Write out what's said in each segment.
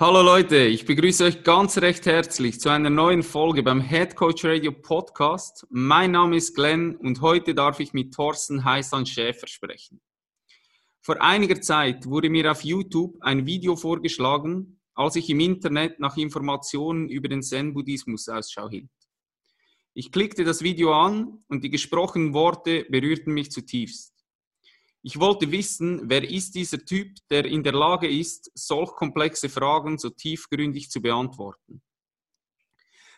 Hallo Leute, ich begrüße euch ganz recht herzlich zu einer neuen Folge beim Head Coach Radio Podcast. Mein Name ist Glenn und heute darf ich mit Thorsten Heisan Schäfer sprechen. Vor einiger Zeit wurde mir auf YouTube ein Video vorgeschlagen, als ich im Internet nach Informationen über den Zen-Buddhismus Ausschau hielt. Ich klickte das Video an und die gesprochenen Worte berührten mich zutiefst. Ich wollte wissen, wer ist dieser Typ, der in der Lage ist, solch komplexe Fragen so tiefgründig zu beantworten.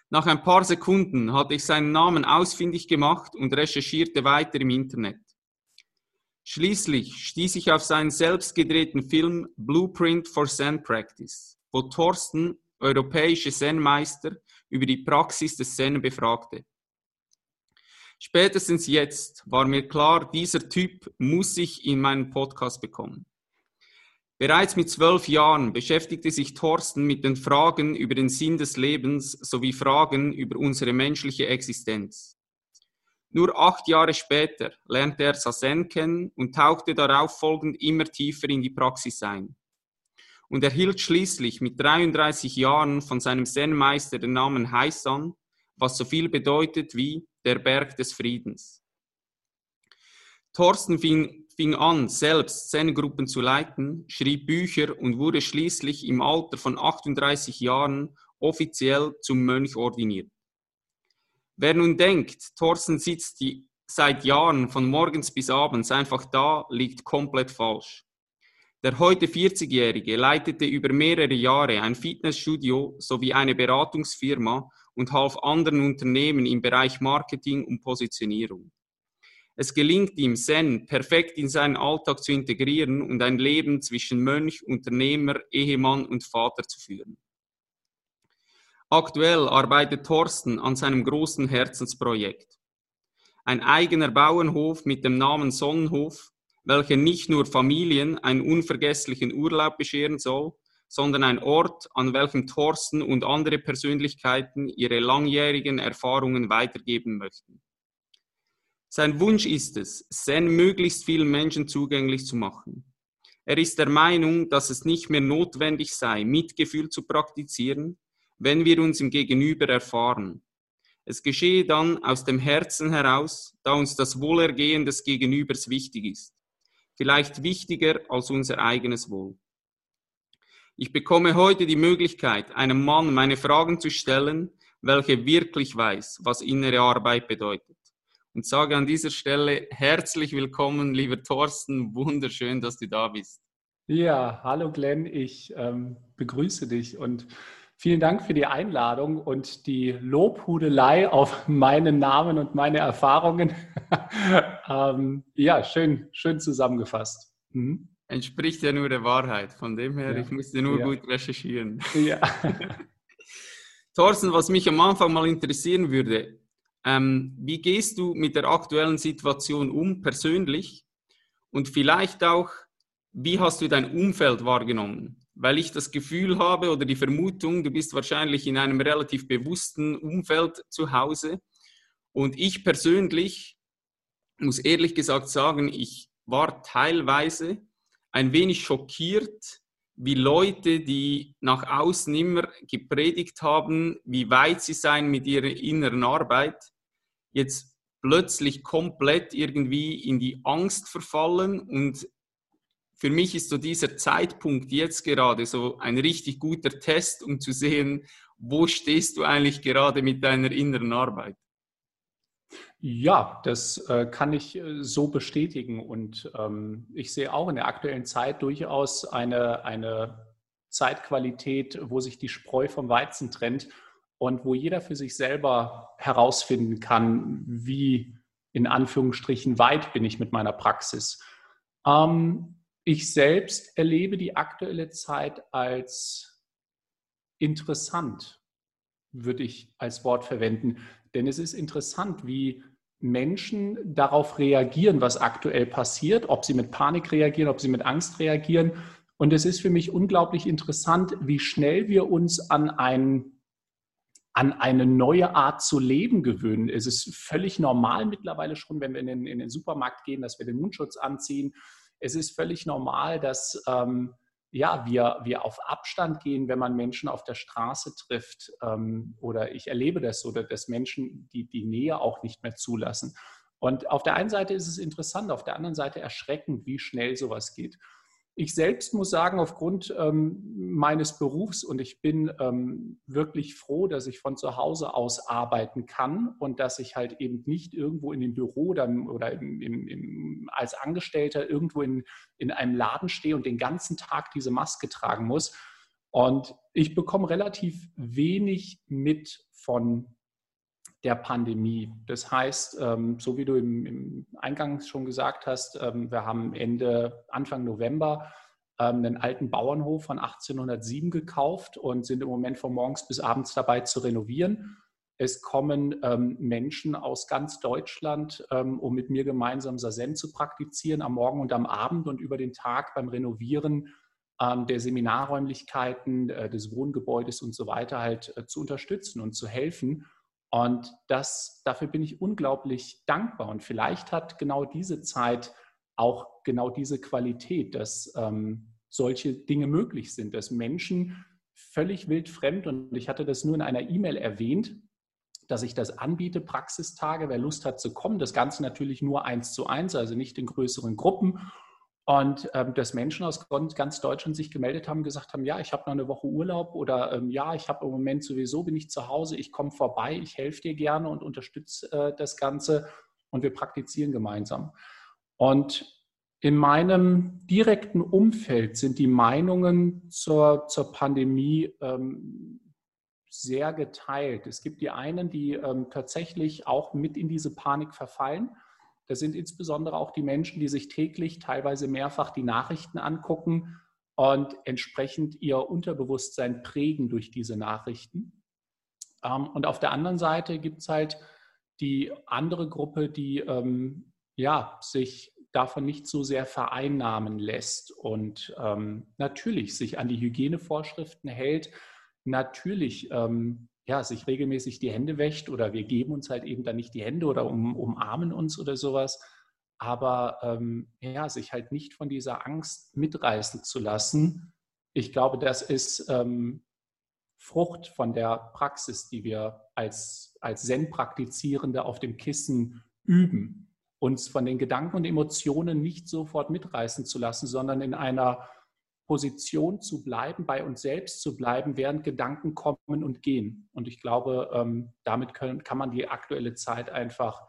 Nach ein paar Sekunden hatte ich seinen Namen ausfindig gemacht und recherchierte weiter im Internet. Schließlich stieß ich auf seinen selbst gedrehten Film Blueprint for Zen Practice, wo Thorsten, europäische Zen-Meister, über die Praxis des Zen befragte. Spätestens jetzt war mir klar, dieser Typ muss sich in meinen Podcast bekommen. Bereits mit zwölf Jahren beschäftigte sich Thorsten mit den Fragen über den Sinn des Lebens sowie Fragen über unsere menschliche Existenz. Nur acht Jahre später lernte er Sazen kennen und tauchte darauf folgend immer tiefer in die Praxis ein. Und erhielt schließlich mit 33 Jahren von seinem Zen-Meister den Namen Heisan, was so viel bedeutet wie der Berg des Friedens. Thorsten fing, fing an, selbst Zen-Gruppen zu leiten, schrieb Bücher und wurde schließlich im Alter von 38 Jahren offiziell zum Mönch ordiniert. Wer nun denkt, Thorsten sitzt die, seit Jahren von morgens bis abends einfach da, liegt komplett falsch. Der heute 40-Jährige leitete über mehrere Jahre ein Fitnessstudio sowie eine Beratungsfirma und half anderen Unternehmen im Bereich Marketing und Positionierung. Es gelingt ihm, Zen perfekt in seinen Alltag zu integrieren und ein Leben zwischen Mönch, Unternehmer, Ehemann und Vater zu führen. Aktuell arbeitet Thorsten an seinem großen Herzensprojekt. Ein eigener Bauernhof mit dem Namen Sonnenhof, welcher nicht nur Familien einen unvergesslichen Urlaub bescheren soll, sondern ein Ort, an welchem Thorsten und andere Persönlichkeiten ihre langjährigen Erfahrungen weitergeben möchten. Sein Wunsch ist es, Zen möglichst vielen Menschen zugänglich zu machen. Er ist der Meinung, dass es nicht mehr notwendig sei, Mitgefühl zu praktizieren, wenn wir uns im Gegenüber erfahren. Es geschehe dann aus dem Herzen heraus, da uns das Wohlergehen des Gegenübers wichtig ist. Vielleicht wichtiger als unser eigenes Wohl. Ich bekomme heute die Möglichkeit, einem Mann meine Fragen zu stellen, welcher wirklich weiß, was innere Arbeit bedeutet. Und sage an dieser Stelle herzlich willkommen, lieber Thorsten. Wunderschön, dass du da bist. Ja, hallo Glenn, ich ähm, begrüße dich und vielen Dank für die Einladung und die Lobhudelei auf meinen Namen und meine Erfahrungen. ähm, ja, schön, schön zusammengefasst. Mhm entspricht ja nur der Wahrheit. Von dem her, ja. ich musste nur ja. gut recherchieren. Ja. Thorsten, was mich am Anfang mal interessieren würde, ähm, wie gehst du mit der aktuellen Situation um, persönlich? Und vielleicht auch, wie hast du dein Umfeld wahrgenommen? Weil ich das Gefühl habe oder die Vermutung, du bist wahrscheinlich in einem relativ bewussten Umfeld zu Hause. Und ich persönlich muss ehrlich gesagt sagen, ich war teilweise ein wenig schockiert, wie Leute, die nach außen immer gepredigt haben, wie weit sie seien mit ihrer inneren Arbeit, jetzt plötzlich komplett irgendwie in die Angst verfallen. Und für mich ist so dieser Zeitpunkt jetzt gerade so ein richtig guter Test, um zu sehen, wo stehst du eigentlich gerade mit deiner inneren Arbeit. Ja, das äh, kann ich äh, so bestätigen. Und ähm, ich sehe auch in der aktuellen Zeit durchaus eine, eine Zeitqualität, wo sich die Spreu vom Weizen trennt und wo jeder für sich selber herausfinden kann, wie in Anführungsstrichen weit bin ich mit meiner Praxis. Ähm, ich selbst erlebe die aktuelle Zeit als interessant würde ich als Wort verwenden. Denn es ist interessant, wie Menschen darauf reagieren, was aktuell passiert, ob sie mit Panik reagieren, ob sie mit Angst reagieren. Und es ist für mich unglaublich interessant, wie schnell wir uns an ein an eine neue Art zu leben gewöhnen. Es ist völlig normal mittlerweile schon, wenn wir in den, in den Supermarkt gehen, dass wir den Mundschutz anziehen. Es ist völlig normal, dass ähm, ja, wir, wir auf Abstand gehen, wenn man Menschen auf der Straße trifft. Ähm, oder ich erlebe das so, dass Menschen die, die Nähe auch nicht mehr zulassen. Und auf der einen Seite ist es interessant, auf der anderen Seite erschreckend, wie schnell sowas geht. Ich selbst muss sagen, aufgrund ähm, meines Berufs und ich bin ähm, wirklich froh, dass ich von zu Hause aus arbeiten kann und dass ich halt eben nicht irgendwo in dem Büro dann oder im, im, im, als Angestellter irgendwo in, in einem Laden stehe und den ganzen Tag diese Maske tragen muss. Und ich bekomme relativ wenig mit von der Pandemie. Das heißt, ähm, so wie du im, im Eingang schon gesagt hast, ähm, wir haben Ende, Anfang November ähm, einen alten Bauernhof von 1807 gekauft und sind im Moment von morgens bis abends dabei zu renovieren. Es kommen Menschen aus ganz Deutschland, um mit mir gemeinsam Sazen zu praktizieren, am Morgen und am Abend und über den Tag beim Renovieren der Seminarräumlichkeiten, äh, des Wohngebäudes und so weiter halt äh, zu unterstützen und zu helfen. Und das, dafür bin ich unglaublich dankbar. Und vielleicht hat genau diese Zeit auch genau diese Qualität, dass ähm, solche Dinge möglich sind, dass Menschen völlig wildfremd, und ich hatte das nur in einer E-Mail erwähnt, dass ich das anbiete, Praxistage, wer Lust hat zu kommen. Das Ganze natürlich nur eins zu eins, also nicht in größeren Gruppen. Und ähm, dass Menschen aus ganz Deutschland sich gemeldet haben, gesagt haben, ja, ich habe noch eine Woche Urlaub oder ähm, ja, ich habe im Moment sowieso, bin ich zu Hause, ich komme vorbei, ich helfe dir gerne und unterstütze äh, das Ganze und wir praktizieren gemeinsam. Und in meinem direkten Umfeld sind die Meinungen zur, zur Pandemie ähm, sehr geteilt. Es gibt die einen, die ähm, tatsächlich auch mit in diese Panik verfallen das sind insbesondere auch die Menschen, die sich täglich, teilweise mehrfach die Nachrichten angucken und entsprechend ihr Unterbewusstsein prägen durch diese Nachrichten. Ähm, und auf der anderen Seite gibt es halt die andere Gruppe, die ähm, ja, sich davon nicht so sehr vereinnahmen lässt und ähm, natürlich sich an die Hygienevorschriften hält, natürlich ähm, ja, sich regelmäßig die Hände wäscht oder wir geben uns halt eben dann nicht die Hände oder um, umarmen uns oder sowas. Aber ähm, ja, sich halt nicht von dieser Angst mitreißen zu lassen. Ich glaube, das ist ähm, Frucht von der Praxis, die wir als, als Zen-Praktizierende auf dem Kissen üben. Uns von den Gedanken und Emotionen nicht sofort mitreißen zu lassen, sondern in einer Position zu bleiben, bei uns selbst zu bleiben, während Gedanken kommen und gehen. Und ich glaube, ähm, damit können, kann man die aktuelle Zeit einfach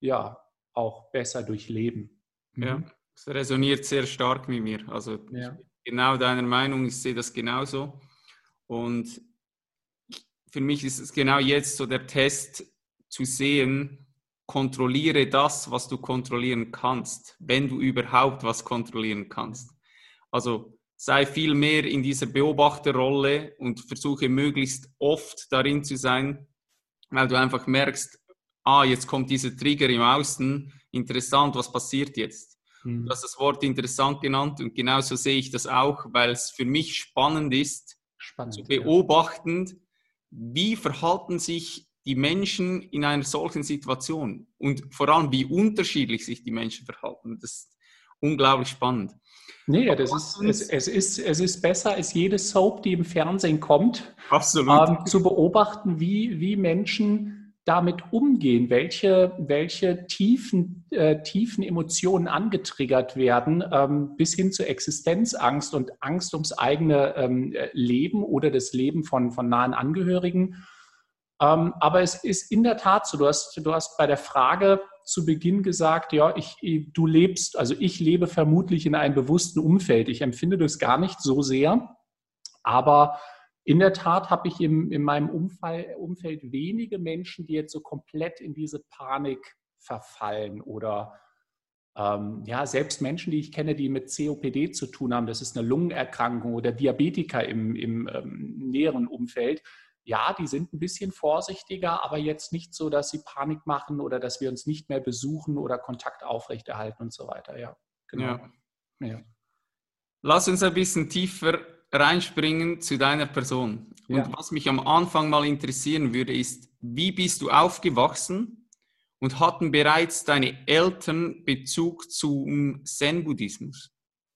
ja auch besser durchleben. Ja, mhm. es resoniert sehr stark mit mir. Also ja. genau deiner Meinung, ich sehe das genauso. Und für mich ist es genau jetzt so der Test zu sehen, kontrolliere das, was du kontrollieren kannst, wenn du überhaupt was kontrollieren kannst. Also sei viel mehr in dieser Beobachterrolle und versuche möglichst oft darin zu sein, weil du einfach merkst, ah, jetzt kommt dieser Trigger im Außen, interessant, was passiert jetzt? Mhm. Du hast das Wort interessant genannt und genauso sehe ich das auch, weil es für mich spannend ist, spannend, zu beobachten, ja. wie verhalten sich die Menschen in einer solchen Situation und vor allem, wie unterschiedlich sich die Menschen verhalten. Das ist unglaublich spannend. Nee, das ist, es, es, ist, es ist besser als jede Soap, die im Fernsehen kommt, ähm, zu beobachten, wie, wie Menschen damit umgehen, welche, welche tiefen, äh, tiefen Emotionen angetriggert werden, ähm, bis hin zur Existenzangst und Angst ums eigene ähm, Leben oder das Leben von, von nahen Angehörigen. Ähm, aber es ist in der Tat so, du hast, du hast bei der Frage, zu Beginn gesagt, ja, ich, du lebst, also ich lebe vermutlich in einem bewussten Umfeld. Ich empfinde das gar nicht so sehr, aber in der Tat habe ich im, in meinem Umfall, Umfeld wenige Menschen, die jetzt so komplett in diese Panik verfallen oder ähm, ja, selbst Menschen, die ich kenne, die mit COPD zu tun haben, das ist eine Lungenerkrankung oder Diabetiker im, im ähm, näheren Umfeld, ja, die sind ein bisschen vorsichtiger, aber jetzt nicht so, dass sie Panik machen oder dass wir uns nicht mehr besuchen oder Kontakt aufrechterhalten und so weiter. Ja, genau. Ja. ja. Lass uns ein bisschen tiefer reinspringen zu deiner Person. Und ja. was mich am Anfang mal interessieren würde, ist, wie bist du aufgewachsen und hatten bereits deine Eltern Bezug zum Zen-Buddhismus?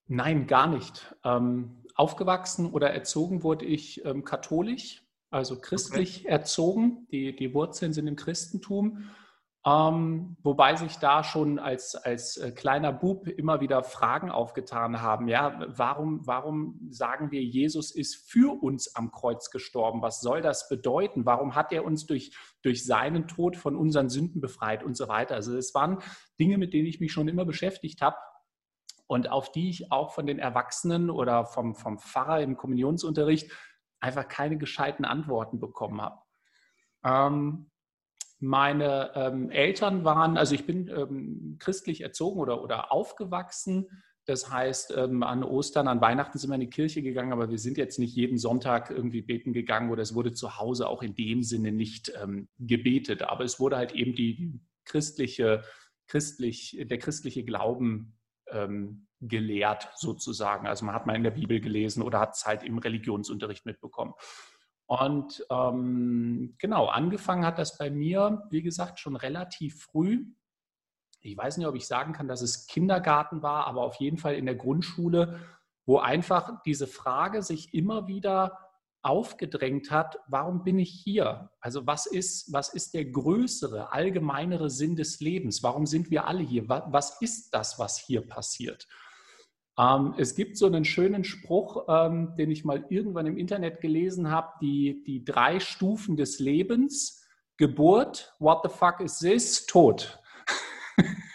Nein, gar nicht. Ähm, aufgewachsen oder erzogen wurde ich ähm, katholisch, also christlich okay. erzogen. Die, die Wurzeln sind im Christentum. Ähm, wobei sich da schon als, als äh, kleiner Bub immer wieder Fragen aufgetan haben. Ja, warum, warum sagen wir, Jesus ist für uns am Kreuz gestorben? Was soll das bedeuten? Warum hat er uns durch, durch seinen Tod von unseren Sünden befreit und so weiter? Also es waren Dinge, mit denen ich mich schon immer beschäftigt habe und auf die ich auch von den Erwachsenen oder vom, vom Pfarrer im Kommunionsunterricht einfach keine gescheiten Antworten bekommen habe. Ähm, meine ähm, Eltern waren, also ich bin ähm, christlich erzogen oder, oder aufgewachsen. Das heißt, ähm, an Ostern, an Weihnachten sind wir in die Kirche gegangen, aber wir sind jetzt nicht jeden Sonntag irgendwie beten gegangen oder es wurde zu Hause auch in dem Sinne nicht ähm, gebetet. Aber es wurde halt eben die christliche, christlich, der christliche Glauben ähm, gelehrt sozusagen. Also man hat mal in der Bibel gelesen oder hat es halt im Religionsunterricht mitbekommen. Und ähm, genau, angefangen hat das bei mir, wie gesagt, schon relativ früh. Ich weiß nicht, ob ich sagen kann, dass es Kindergarten war, aber auf jeden Fall in der Grundschule, wo einfach diese Frage sich immer wieder aufgedrängt hat, warum bin ich hier? Also was ist, was ist der größere, allgemeinere Sinn des Lebens? Warum sind wir alle hier? Was ist das, was hier passiert? Ähm, es gibt so einen schönen Spruch, ähm, den ich mal irgendwann im Internet gelesen habe, die, die drei Stufen des Lebens. Geburt, what the fuck is this? Tod.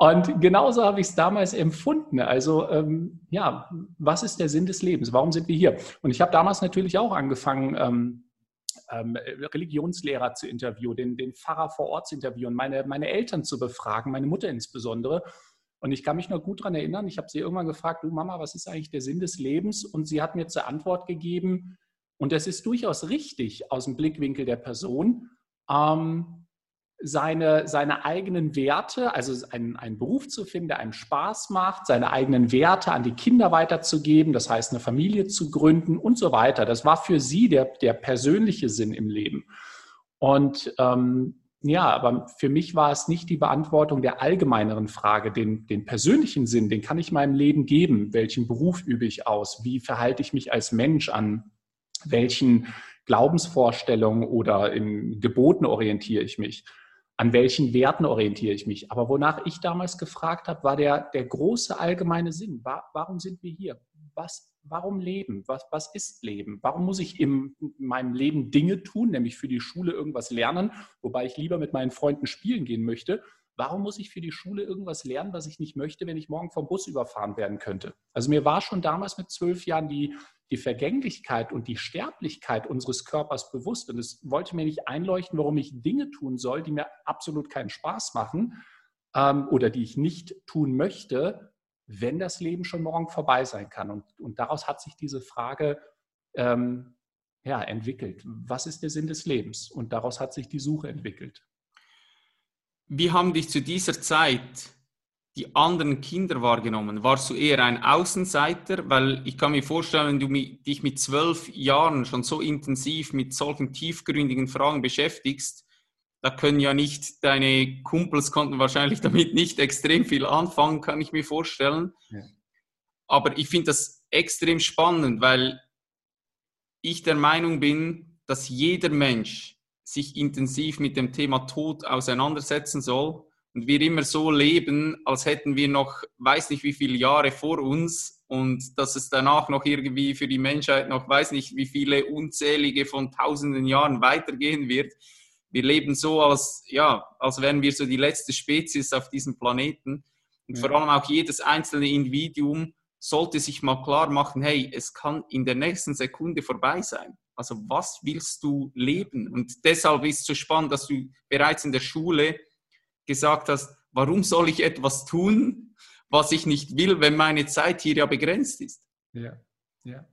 Und genauso habe ich es damals empfunden. Also ähm, ja, was ist der Sinn des Lebens? Warum sind wir hier? Und ich habe damals natürlich auch angefangen, ähm, ähm, Religionslehrer zu interviewen, den, den Pfarrer vor Ort zu interviewen, meine, meine Eltern zu befragen, meine Mutter insbesondere. Und ich kann mich noch gut daran erinnern, ich habe sie irgendwann gefragt, du Mama, was ist eigentlich der Sinn des Lebens? Und sie hat mir zur Antwort gegeben, und das ist durchaus richtig aus dem Blickwinkel der Person, ähm, seine, seine eigenen Werte, also einen, einen Beruf zu finden, der einem Spaß macht, seine eigenen Werte an die Kinder weiterzugeben, das heißt eine Familie zu gründen und so weiter. Das war für sie der, der persönliche Sinn im Leben. Und ähm, ja, aber für mich war es nicht die Beantwortung der allgemeineren Frage, den, den persönlichen Sinn, den kann ich meinem Leben geben. Welchen Beruf übe ich aus? Wie verhalte ich mich als Mensch an? Welchen Glaubensvorstellungen oder in Geboten orientiere ich mich? An welchen Werten orientiere ich mich? Aber wonach ich damals gefragt habe, war der, der große allgemeine Sinn. Warum sind wir hier? Was warum Leben? Was, was ist Leben? Warum muss ich in meinem Leben Dinge tun, nämlich für die Schule irgendwas lernen, wobei ich lieber mit meinen Freunden spielen gehen möchte? Warum muss ich für die Schule irgendwas lernen, was ich nicht möchte, wenn ich morgen vom Bus überfahren werden könnte? Also mir war schon damals mit zwölf Jahren die, die Vergänglichkeit und die Sterblichkeit unseres Körpers bewusst. Und es wollte mir nicht einleuchten, warum ich Dinge tun soll, die mir absolut keinen Spaß machen ähm, oder die ich nicht tun möchte, wenn das Leben schon morgen vorbei sein kann. Und, und daraus hat sich diese Frage ähm, ja, entwickelt. Was ist der Sinn des Lebens? Und daraus hat sich die Suche entwickelt. Wie haben dich zu dieser Zeit die anderen Kinder wahrgenommen? Warst du eher ein Außenseiter? Weil ich kann mir vorstellen, wenn du dich mit zwölf Jahren schon so intensiv mit solchen tiefgründigen Fragen beschäftigst, da können ja nicht, deine Kumpels konnten wahrscheinlich damit nicht extrem viel anfangen, kann ich mir vorstellen. Ja. Aber ich finde das extrem spannend, weil ich der Meinung bin, dass jeder Mensch sich intensiv mit dem Thema Tod auseinandersetzen soll und wir immer so leben, als hätten wir noch, weiß nicht wie viele Jahre vor uns und dass es danach noch irgendwie für die Menschheit noch, weiß nicht wie viele unzählige von tausenden Jahren weitergehen wird wir leben so, als, ja, als wären wir so die letzte Spezies auf diesem Planeten. Und ja. vor allem auch jedes einzelne Individuum sollte sich mal klar machen, hey, es kann in der nächsten Sekunde vorbei sein. Also was willst du leben? Und deshalb ist es so spannend, dass du bereits in der Schule gesagt hast, warum soll ich etwas tun, was ich nicht will, wenn meine Zeit hier ja begrenzt ist? Ja, ja.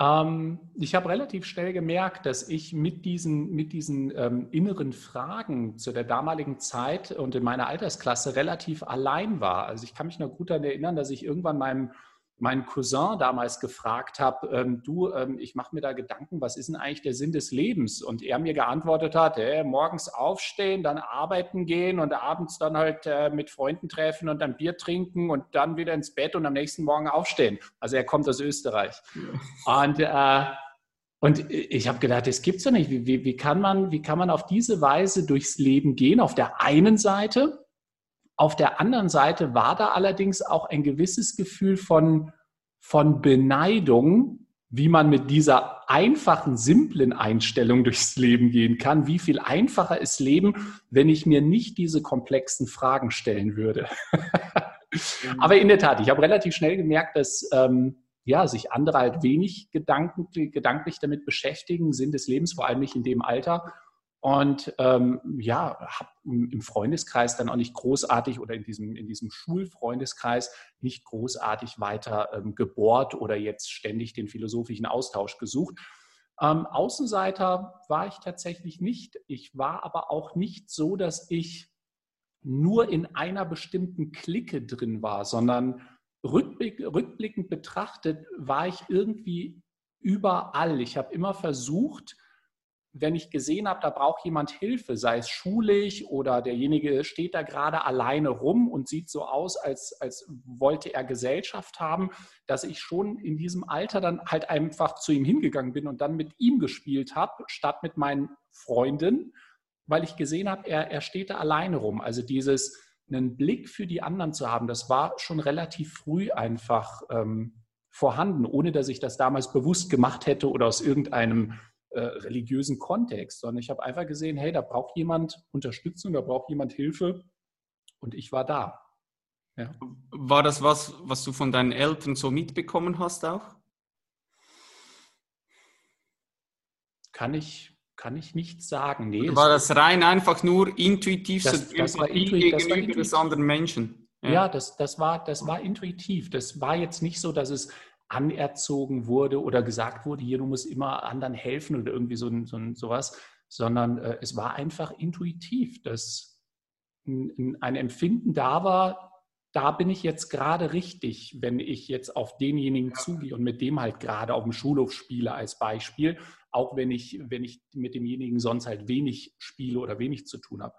Ähm, ich habe relativ schnell gemerkt, dass ich mit diesen, mit diesen ähm, inneren Fragen zu der damaligen Zeit und in meiner Altersklasse relativ allein war. Also ich kann mich noch gut daran erinnern, dass ich irgendwann meinem meinen Cousin damals gefragt habe, ähm, du, ähm, ich mache mir da Gedanken, was ist denn eigentlich der Sinn des Lebens? Und er mir geantwortet hat, hey, morgens aufstehen, dann arbeiten gehen und abends dann halt äh, mit Freunden treffen und dann Bier trinken und dann wieder ins Bett und am nächsten Morgen aufstehen. Also er kommt aus Österreich. Ja. Und, äh, und ich habe gedacht, das gibt's ja nicht. Wie, wie, wie, kann man, wie kann man auf diese Weise durchs Leben gehen? Auf der einen Seite auf der anderen Seite war da allerdings auch ein gewisses Gefühl von, von Beneidung, wie man mit dieser einfachen, simplen Einstellung durchs Leben gehen kann. Wie viel einfacher ist Leben, wenn ich mir nicht diese komplexen Fragen stellen würde. Mhm. Aber in der Tat, ich habe relativ schnell gemerkt, dass ähm, ja, sich andere halt wenig Gedanken, gedanklich damit beschäftigen, Sinn des Lebens, vor allem nicht in dem Alter. Und ähm, ja, habe im Freundeskreis dann auch nicht großartig oder in diesem, in diesem Schulfreundeskreis nicht großartig weiter ähm, gebohrt oder jetzt ständig den philosophischen Austausch gesucht. Ähm, Außenseiter war ich tatsächlich nicht. Ich war aber auch nicht so, dass ich nur in einer bestimmten Clique drin war, sondern rückblick, rückblickend betrachtet war ich irgendwie überall. Ich habe immer versucht, wenn ich gesehen habe, da braucht jemand Hilfe, sei es schulisch oder derjenige steht da gerade alleine rum und sieht so aus, als, als wollte er Gesellschaft haben, dass ich schon in diesem Alter dann halt einfach zu ihm hingegangen bin und dann mit ihm gespielt habe, statt mit meinen Freunden, weil ich gesehen habe, er, er steht da alleine rum. Also dieses, einen Blick für die anderen zu haben, das war schon relativ früh einfach ähm, vorhanden, ohne dass ich das damals bewusst gemacht hätte oder aus irgendeinem äh, religiösen Kontext, sondern ich habe einfach gesehen, hey, da braucht jemand Unterstützung, da braucht jemand Hilfe und ich war da. Ja. War das was, was du von deinen Eltern so mitbekommen hast auch? Kann ich, kann ich nicht sagen. Nee, war das rein einfach nur intuitiv das, so das war intuitiv, gegenüber das war intuitiv. des anderen Menschen? Ja, ja das, das, war, das war intuitiv. Das war jetzt nicht so, dass es anerzogen wurde oder gesagt wurde, hier, du musst immer anderen helfen oder irgendwie so, so sowas, sondern äh, es war einfach intuitiv, dass ein, ein Empfinden da war, da bin ich jetzt gerade richtig, wenn ich jetzt auf denjenigen zugehe und mit dem halt gerade auf dem Schulhof spiele als Beispiel, auch wenn ich, wenn ich mit demjenigen sonst halt wenig spiele oder wenig zu tun habe.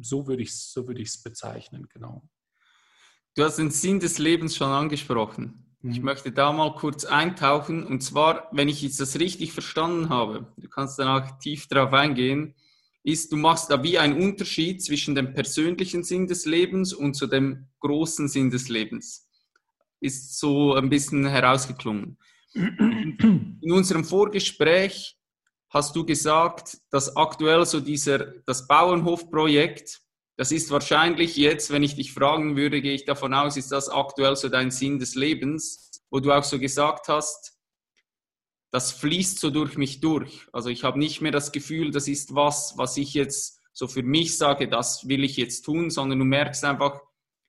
So würde ich es so würd bezeichnen, genau. Du hast den Sinn des Lebens schon angesprochen. Ich mhm. möchte da mal kurz eintauchen. Und zwar, wenn ich jetzt das richtig verstanden habe, du kannst danach tief darauf eingehen, ist, du machst da wie einen Unterschied zwischen dem persönlichen Sinn des Lebens und zu dem großen Sinn des Lebens. Ist so ein bisschen herausgeklungen. In unserem Vorgespräch hast du gesagt, dass aktuell so dieser, das Bauernhofprojekt das ist wahrscheinlich jetzt, wenn ich dich fragen würde, gehe ich davon aus, ist das aktuell so dein Sinn des Lebens, wo du auch so gesagt hast, das fließt so durch mich durch. Also ich habe nicht mehr das Gefühl, das ist was, was ich jetzt so für mich sage, das will ich jetzt tun, sondern du merkst einfach,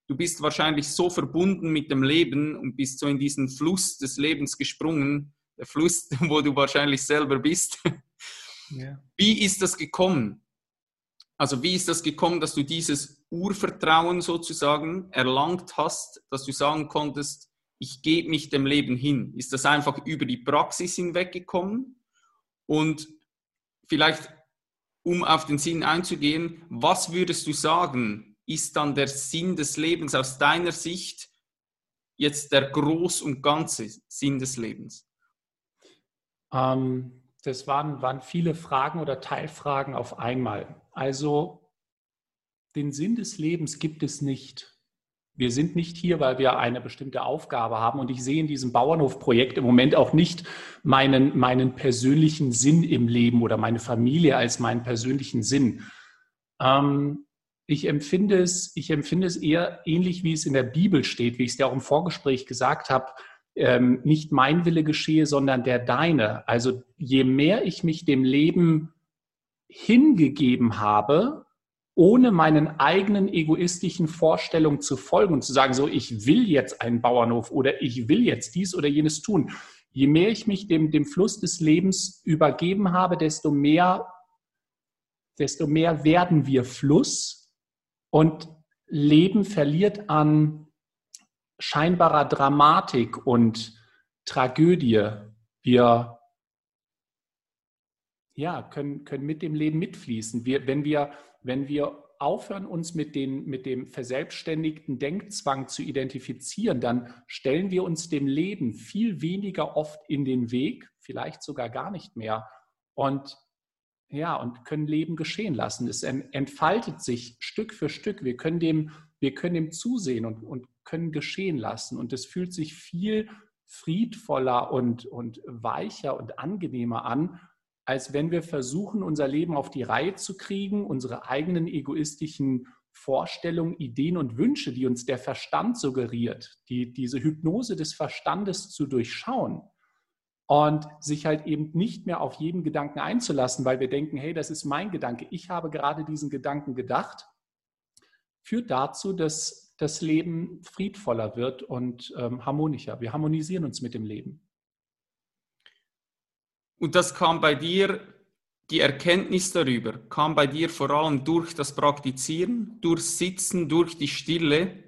du bist wahrscheinlich so verbunden mit dem Leben und bist so in diesen Fluss des Lebens gesprungen, der Fluss, wo du wahrscheinlich selber bist. Ja. Wie ist das gekommen? Also wie ist das gekommen, dass du dieses Urvertrauen sozusagen erlangt hast, dass du sagen konntest, ich gebe mich dem Leben hin? Ist das einfach über die Praxis hinweggekommen? Und vielleicht, um auf den Sinn einzugehen, was würdest du sagen, ist dann der Sinn des Lebens aus deiner Sicht jetzt der groß und ganze Sinn des Lebens? Ähm, das waren, waren viele Fragen oder Teilfragen auf einmal. Also den Sinn des Lebens gibt es nicht. Wir sind nicht hier, weil wir eine bestimmte Aufgabe haben. Und ich sehe in diesem Bauernhofprojekt im Moment auch nicht meinen, meinen persönlichen Sinn im Leben oder meine Familie als meinen persönlichen Sinn. Ähm, ich empfinde es, ich empfinde es eher ähnlich, wie es in der Bibel steht, wie ich es dir auch im Vorgespräch gesagt habe ähm, nicht mein Wille geschehe, sondern der deine. Also je mehr ich mich dem Leben hingegeben habe, ohne meinen eigenen egoistischen Vorstellungen zu folgen und zu sagen, so, ich will jetzt einen Bauernhof oder ich will jetzt dies oder jenes tun. Je mehr ich mich dem, dem Fluss des Lebens übergeben habe, desto mehr, desto mehr werden wir Fluss und Leben verliert an scheinbarer Dramatik und Tragödie. Wir ja, können, können mit dem Leben mitfließen. Wir, wenn, wir, wenn wir aufhören, uns mit, den, mit dem verselbstständigten Denkzwang zu identifizieren, dann stellen wir uns dem Leben viel weniger oft in den Weg, vielleicht sogar gar nicht mehr. Und ja, und können Leben geschehen lassen. Es entfaltet sich Stück für Stück. Wir können dem, wir können dem zusehen und, und können geschehen lassen. Und es fühlt sich viel friedvoller und, und weicher und angenehmer an, als wenn wir versuchen, unser Leben auf die Reihe zu kriegen, unsere eigenen egoistischen Vorstellungen, Ideen und Wünsche, die uns der Verstand suggeriert, die, diese Hypnose des Verstandes zu durchschauen und sich halt eben nicht mehr auf jeden Gedanken einzulassen, weil wir denken, hey, das ist mein Gedanke, ich habe gerade diesen Gedanken gedacht, führt dazu, dass das Leben friedvoller wird und ähm, harmonischer. Wir harmonisieren uns mit dem Leben. Und das kam bei dir, die Erkenntnis darüber, kam bei dir vor allem durch das Praktizieren, durch Sitzen, durch die Stille,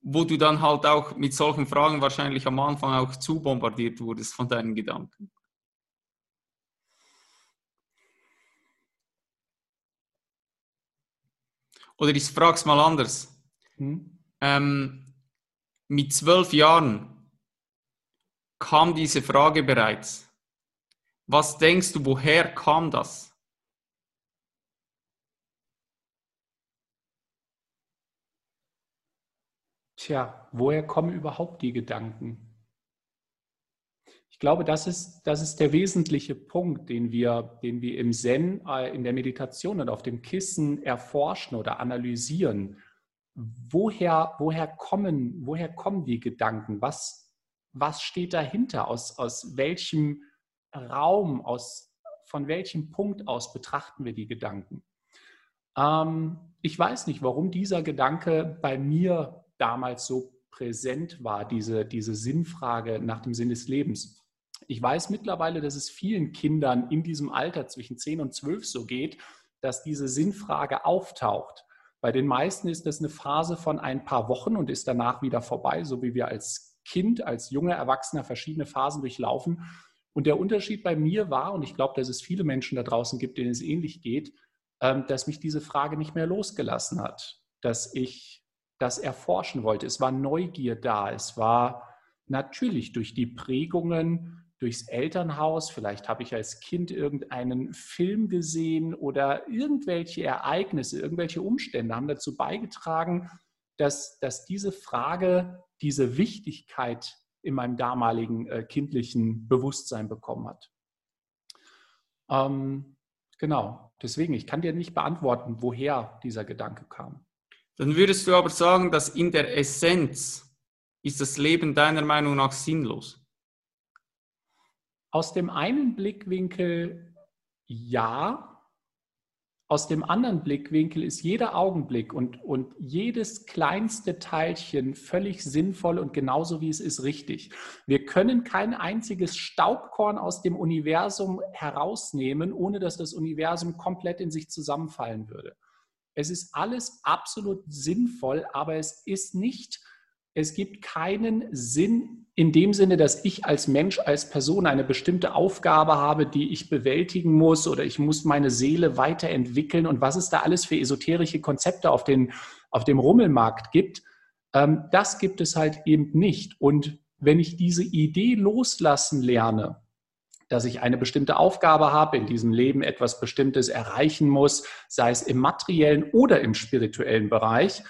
wo du dann halt auch mit solchen Fragen wahrscheinlich am Anfang auch zu bombardiert wurdest von deinen Gedanken. Oder ich frage es mal anders. Hm? Ähm, mit zwölf Jahren kam diese Frage bereits. Was denkst du, woher kam das? Tja, woher kommen überhaupt die Gedanken? Ich glaube, das ist, das ist der wesentliche Punkt, den wir, den wir im Zen, äh, in der Meditation und auf dem Kissen erforschen oder analysieren. Woher, woher, kommen, woher kommen die Gedanken? Was, was steht dahinter? Aus, aus welchem Raum, aus, von welchem Punkt aus betrachten wir die Gedanken? Ähm, ich weiß nicht, warum dieser Gedanke bei mir damals so präsent war, diese, diese Sinnfrage nach dem Sinn des Lebens. Ich weiß mittlerweile, dass es vielen Kindern in diesem Alter zwischen 10 und 12 so geht, dass diese Sinnfrage auftaucht. Bei den meisten ist das eine Phase von ein paar Wochen und ist danach wieder vorbei, so wie wir als Kind, als junger Erwachsener verschiedene Phasen durchlaufen. Und der Unterschied bei mir war, und ich glaube, dass es viele Menschen da draußen gibt, denen es ähnlich geht, ähm, dass mich diese Frage nicht mehr losgelassen hat, dass ich das erforschen wollte. Es war Neugier da, es war natürlich durch die Prägungen, durchs Elternhaus, vielleicht habe ich als Kind irgendeinen Film gesehen oder irgendwelche Ereignisse, irgendwelche Umstände haben dazu beigetragen, dass, dass diese Frage diese Wichtigkeit in meinem damaligen äh, kindlichen Bewusstsein bekommen hat. Ähm, genau, deswegen, ich kann dir nicht beantworten, woher dieser Gedanke kam. Dann würdest du aber sagen, dass in der Essenz ist das Leben deiner Meinung nach sinnlos? Aus dem einen Blickwinkel ja, aus dem anderen Blickwinkel ist jeder Augenblick und, und jedes kleinste Teilchen völlig sinnvoll und genauso wie es ist richtig. Wir können kein einziges Staubkorn aus dem Universum herausnehmen, ohne dass das Universum komplett in sich zusammenfallen würde. Es ist alles absolut sinnvoll, aber es ist nicht es gibt keinen Sinn in dem Sinne, dass ich als Mensch, als Person eine bestimmte Aufgabe habe, die ich bewältigen muss oder ich muss meine Seele weiterentwickeln und was es da alles für esoterische Konzepte auf, den, auf dem Rummelmarkt gibt. Ähm, das gibt es halt eben nicht. Und wenn ich diese Idee loslassen lerne, dass ich eine bestimmte Aufgabe habe, in diesem Leben etwas Bestimmtes erreichen muss, sei es im materiellen oder im spirituellen Bereich,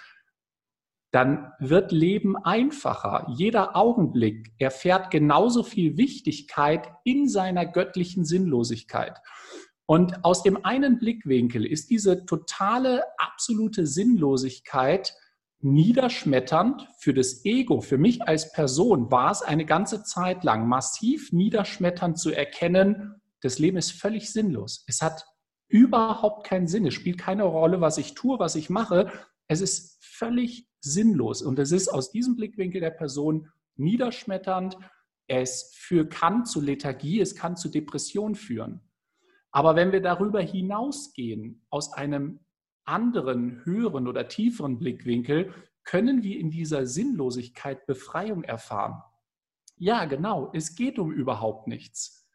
dann wird Leben einfacher. Jeder Augenblick erfährt genauso viel Wichtigkeit in seiner göttlichen Sinnlosigkeit. Und aus dem einen Blickwinkel ist diese totale, absolute Sinnlosigkeit niederschmetternd für das Ego. Für mich als Person war es eine ganze Zeit lang massiv niederschmetternd zu erkennen, das Leben ist völlig sinnlos. Es hat überhaupt keinen Sinn. Es spielt keine Rolle, was ich tue, was ich mache. Es ist völlig sinnlos. Und es ist aus diesem Blickwinkel der Person niederschmetternd, Es für, kann zu Lethargie, es kann zu Depression führen. Aber wenn wir darüber hinausgehen, aus einem anderen, höheren oder tieferen Blickwinkel, können wir in dieser Sinnlosigkeit Befreiung erfahren. Ja, genau, es geht um überhaupt nichts.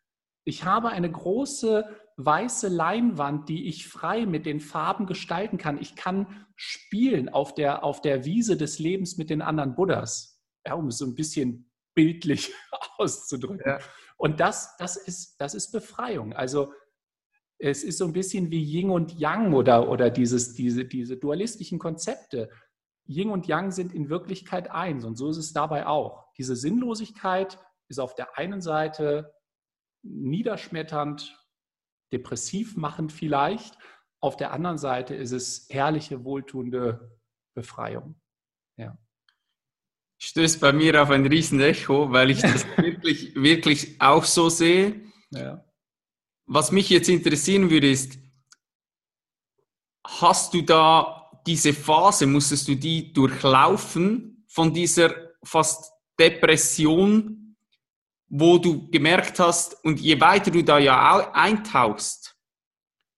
Ich habe eine große weiße Leinwand, die ich frei mit den Farben gestalten kann. Ich kann spielen auf der, auf der Wiese des Lebens mit den anderen Buddhas, ja, um es so ein bisschen bildlich auszudrücken. Ja. Und das, das, ist, das ist Befreiung. Also es ist so ein bisschen wie Yin und Yang oder, oder dieses, diese, diese dualistischen Konzepte. Yin und Yang sind in Wirklichkeit eins und so ist es dabei auch. Diese Sinnlosigkeit ist auf der einen Seite niederschmetternd, depressiv machend vielleicht, auf der anderen Seite ist es herrliche, wohltuende Befreiung. Ja. Stößt bei mir auf ein riesen Echo, weil ich das wirklich, wirklich auch so sehe. Ja. Was mich jetzt interessieren würde, ist, hast du da diese Phase, musstest du die durchlaufen von dieser fast Depression, wo du gemerkt hast, und je weiter du da ja eintauchst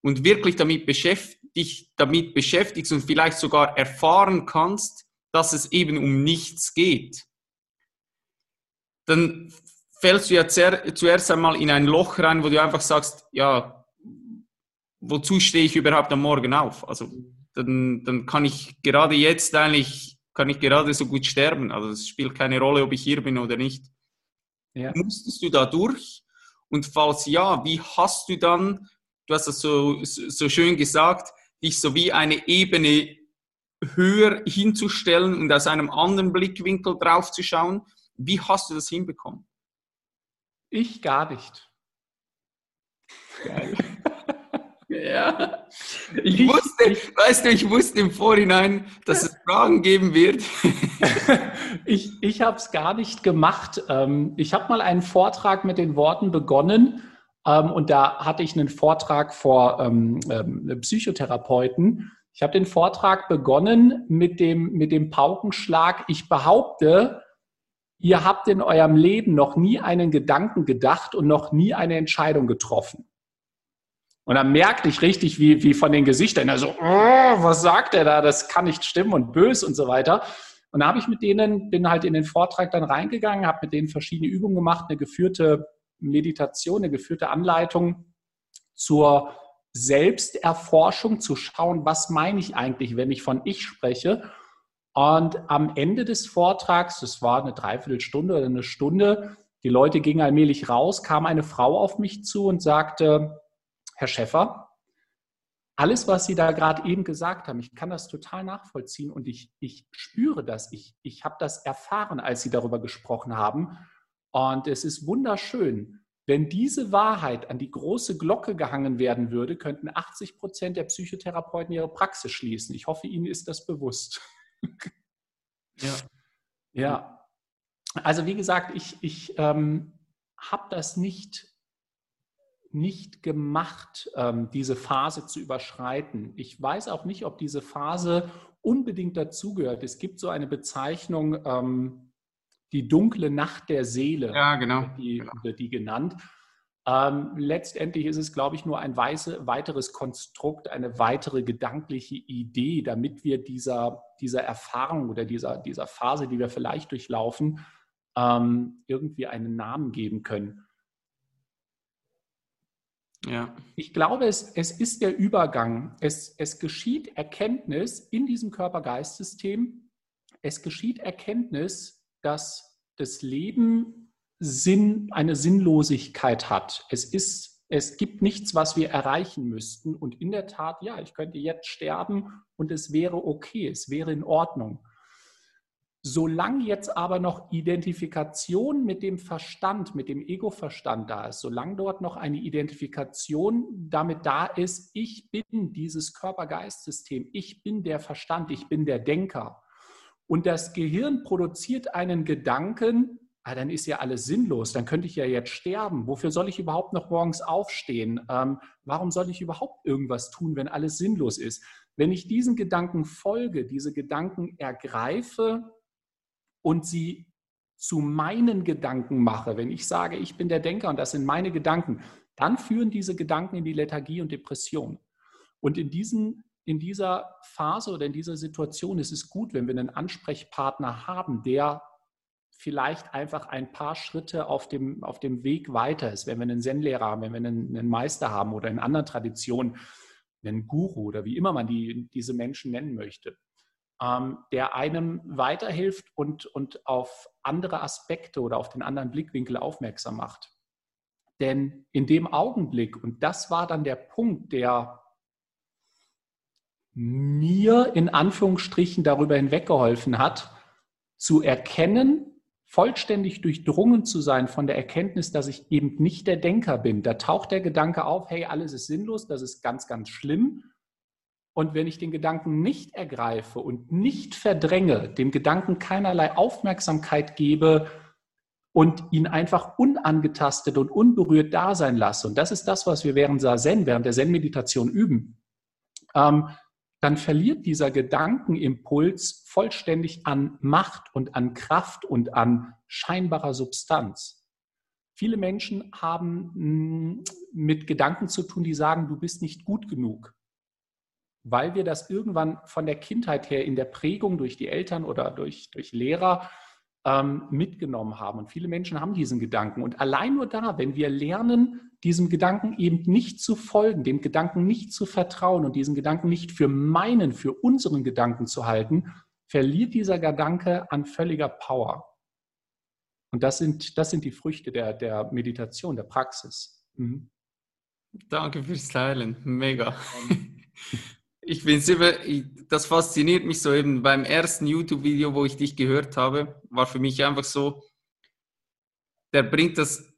und wirklich damit dich damit beschäftigst und vielleicht sogar erfahren kannst, dass es eben um nichts geht, dann fällst du ja zuerst einmal in ein Loch rein, wo du einfach sagst, ja, wozu stehe ich überhaupt am Morgen auf? Also dann, dann kann ich gerade jetzt eigentlich, kann ich gerade so gut sterben. Also es spielt keine Rolle, ob ich hier bin oder nicht. Ja. Musstest du da durch? Und falls ja, wie hast du dann, du hast das so, so schön gesagt, dich so wie eine Ebene höher hinzustellen und aus einem anderen Blickwinkel drauf zu schauen? Wie hast du das hinbekommen? Ich gar nicht. Geil. Ja. Ich, ich wusste, ich, weißt du, ich wusste im Vorhinein, dass es Fragen geben wird. ich ich habe es gar nicht gemacht. Ähm, ich habe mal einen Vortrag mit den Worten begonnen. Ähm, und da hatte ich einen Vortrag vor ähm, Psychotherapeuten. Ich habe den Vortrag begonnen mit dem, mit dem Paukenschlag. Ich behaupte, ihr habt in eurem Leben noch nie einen Gedanken gedacht und noch nie eine Entscheidung getroffen. Und dann merkte ich richtig, wie, wie von den Gesichtern, also, oh, was sagt er da? Das kann nicht stimmen und böse und so weiter. Und da habe ich mit denen, bin halt in den Vortrag dann reingegangen, habe mit denen verschiedene Übungen gemacht, eine geführte Meditation, eine geführte Anleitung zur Selbsterforschung, zu schauen, was meine ich eigentlich, wenn ich von ich spreche und am Ende des Vortrags, das war eine Dreiviertelstunde oder eine Stunde, die Leute gingen allmählich raus, kam eine Frau auf mich zu und sagte, Herr Schäffer, alles, was Sie da gerade eben gesagt haben, ich kann das total nachvollziehen und ich, ich spüre das. Ich, ich habe das erfahren, als Sie darüber gesprochen haben. Und es ist wunderschön. Wenn diese Wahrheit an die große Glocke gehangen werden würde, könnten 80 Prozent der Psychotherapeuten ihre Praxis schließen. Ich hoffe, Ihnen ist das bewusst. Ja. Ja. Also wie gesagt, ich, ich ähm, habe das nicht, nicht gemacht, ähm, diese Phase zu überschreiten. Ich weiß auch nicht, ob diese Phase unbedingt dazugehört. Es gibt so eine Bezeichnung, ähm, die dunkle Nacht der Seele, ja, genau. die, genau. die genannt. Ähm, letztendlich ist es, glaube ich, nur ein weise, weiteres Konstrukt, eine weitere gedankliche Idee, damit wir dieser, dieser Erfahrung oder dieser, dieser Phase, die wir vielleicht durchlaufen, ähm, irgendwie einen Namen geben können. Ja. Ich glaube, es, es ist der Übergang. Es, es geschieht Erkenntnis in diesem Körper-Geist-System. Es geschieht Erkenntnis, dass das Leben Sinn, eine Sinnlosigkeit hat. Es ist, es gibt nichts, was wir erreichen müssten. Und in der Tat, ja, ich könnte jetzt sterben und es wäre okay, es wäre in Ordnung. Solange jetzt aber noch Identifikation mit dem Verstand, mit dem Ego-Verstand da ist, solange dort noch eine Identifikation damit da ist, ich bin dieses Körper-Geist-System, ich bin der Verstand, ich bin der Denker. Und das Gehirn produziert einen Gedanken, ah, dann ist ja alles sinnlos, dann könnte ich ja jetzt sterben. Wofür soll ich überhaupt noch morgens aufstehen? Ähm, warum soll ich überhaupt irgendwas tun, wenn alles sinnlos ist? Wenn ich diesen Gedanken folge, diese Gedanken ergreife und sie zu meinen Gedanken mache, wenn ich sage, ich bin der Denker und das sind meine Gedanken, dann führen diese Gedanken in die Lethargie und Depression. Und in, diesen, in dieser Phase oder in dieser Situation ist es gut, wenn wir einen Ansprechpartner haben, der vielleicht einfach ein paar Schritte auf dem, auf dem Weg weiter ist. Wenn wir einen Zen-Lehrer haben, wenn wir einen, einen, Meister haben oder in anderen Traditionen einen Guru oder wie immer man die, diese Menschen nennen möchte, ähm, der einem weiterhilft und, und auf andere Aspekte oder auf den anderen Blickwinkel aufmerksam macht. Denn in dem Augenblick, und das war dann der Punkt, der mir in Anführungsstrichen darüber hinweggeholfen hat, zu erkennen, vollständig durchdrungen zu sein von der Erkenntnis, dass ich eben nicht der Denker bin. Da taucht der Gedanke auf, hey, alles ist sinnlos, das ist ganz, ganz schlimm. Und wenn ich den Gedanken nicht ergreife und nicht verdränge, dem Gedanken keinerlei Aufmerksamkeit gebe und ihn einfach unangetastet und unberührt da sein lasse, und das ist das, was wir während Zen, während der Zen-Meditation üben, ähm, dann verliert dieser Gedankenimpuls vollständig an Macht und an Kraft und an scheinbarer Substanz. Viele Menschen haben hm, mit Gedanken zu tun, die sagen, du bist nicht gut genug weil wir das irgendwann von der Kindheit her in der Prägung durch die Eltern oder durch, durch Lehrer ähm, mitgenommen haben. Und viele Menschen haben diesen Gedanken. Und allein nur da, wenn wir lernen, diesem Gedanken eben nicht zu folgen, dem Gedanken nicht zu vertrauen und diesen Gedanken nicht für meinen, für unseren Gedanken zu halten, verliert dieser Gedanke an völliger Power. Und das sind, das sind die Früchte der, der Meditation, der Praxis. Mhm. Danke fürs Teilen. Mega. Ich bin immer, das fasziniert mich so eben beim ersten YouTube-Video, wo ich dich gehört habe, war für mich einfach so, der bringt das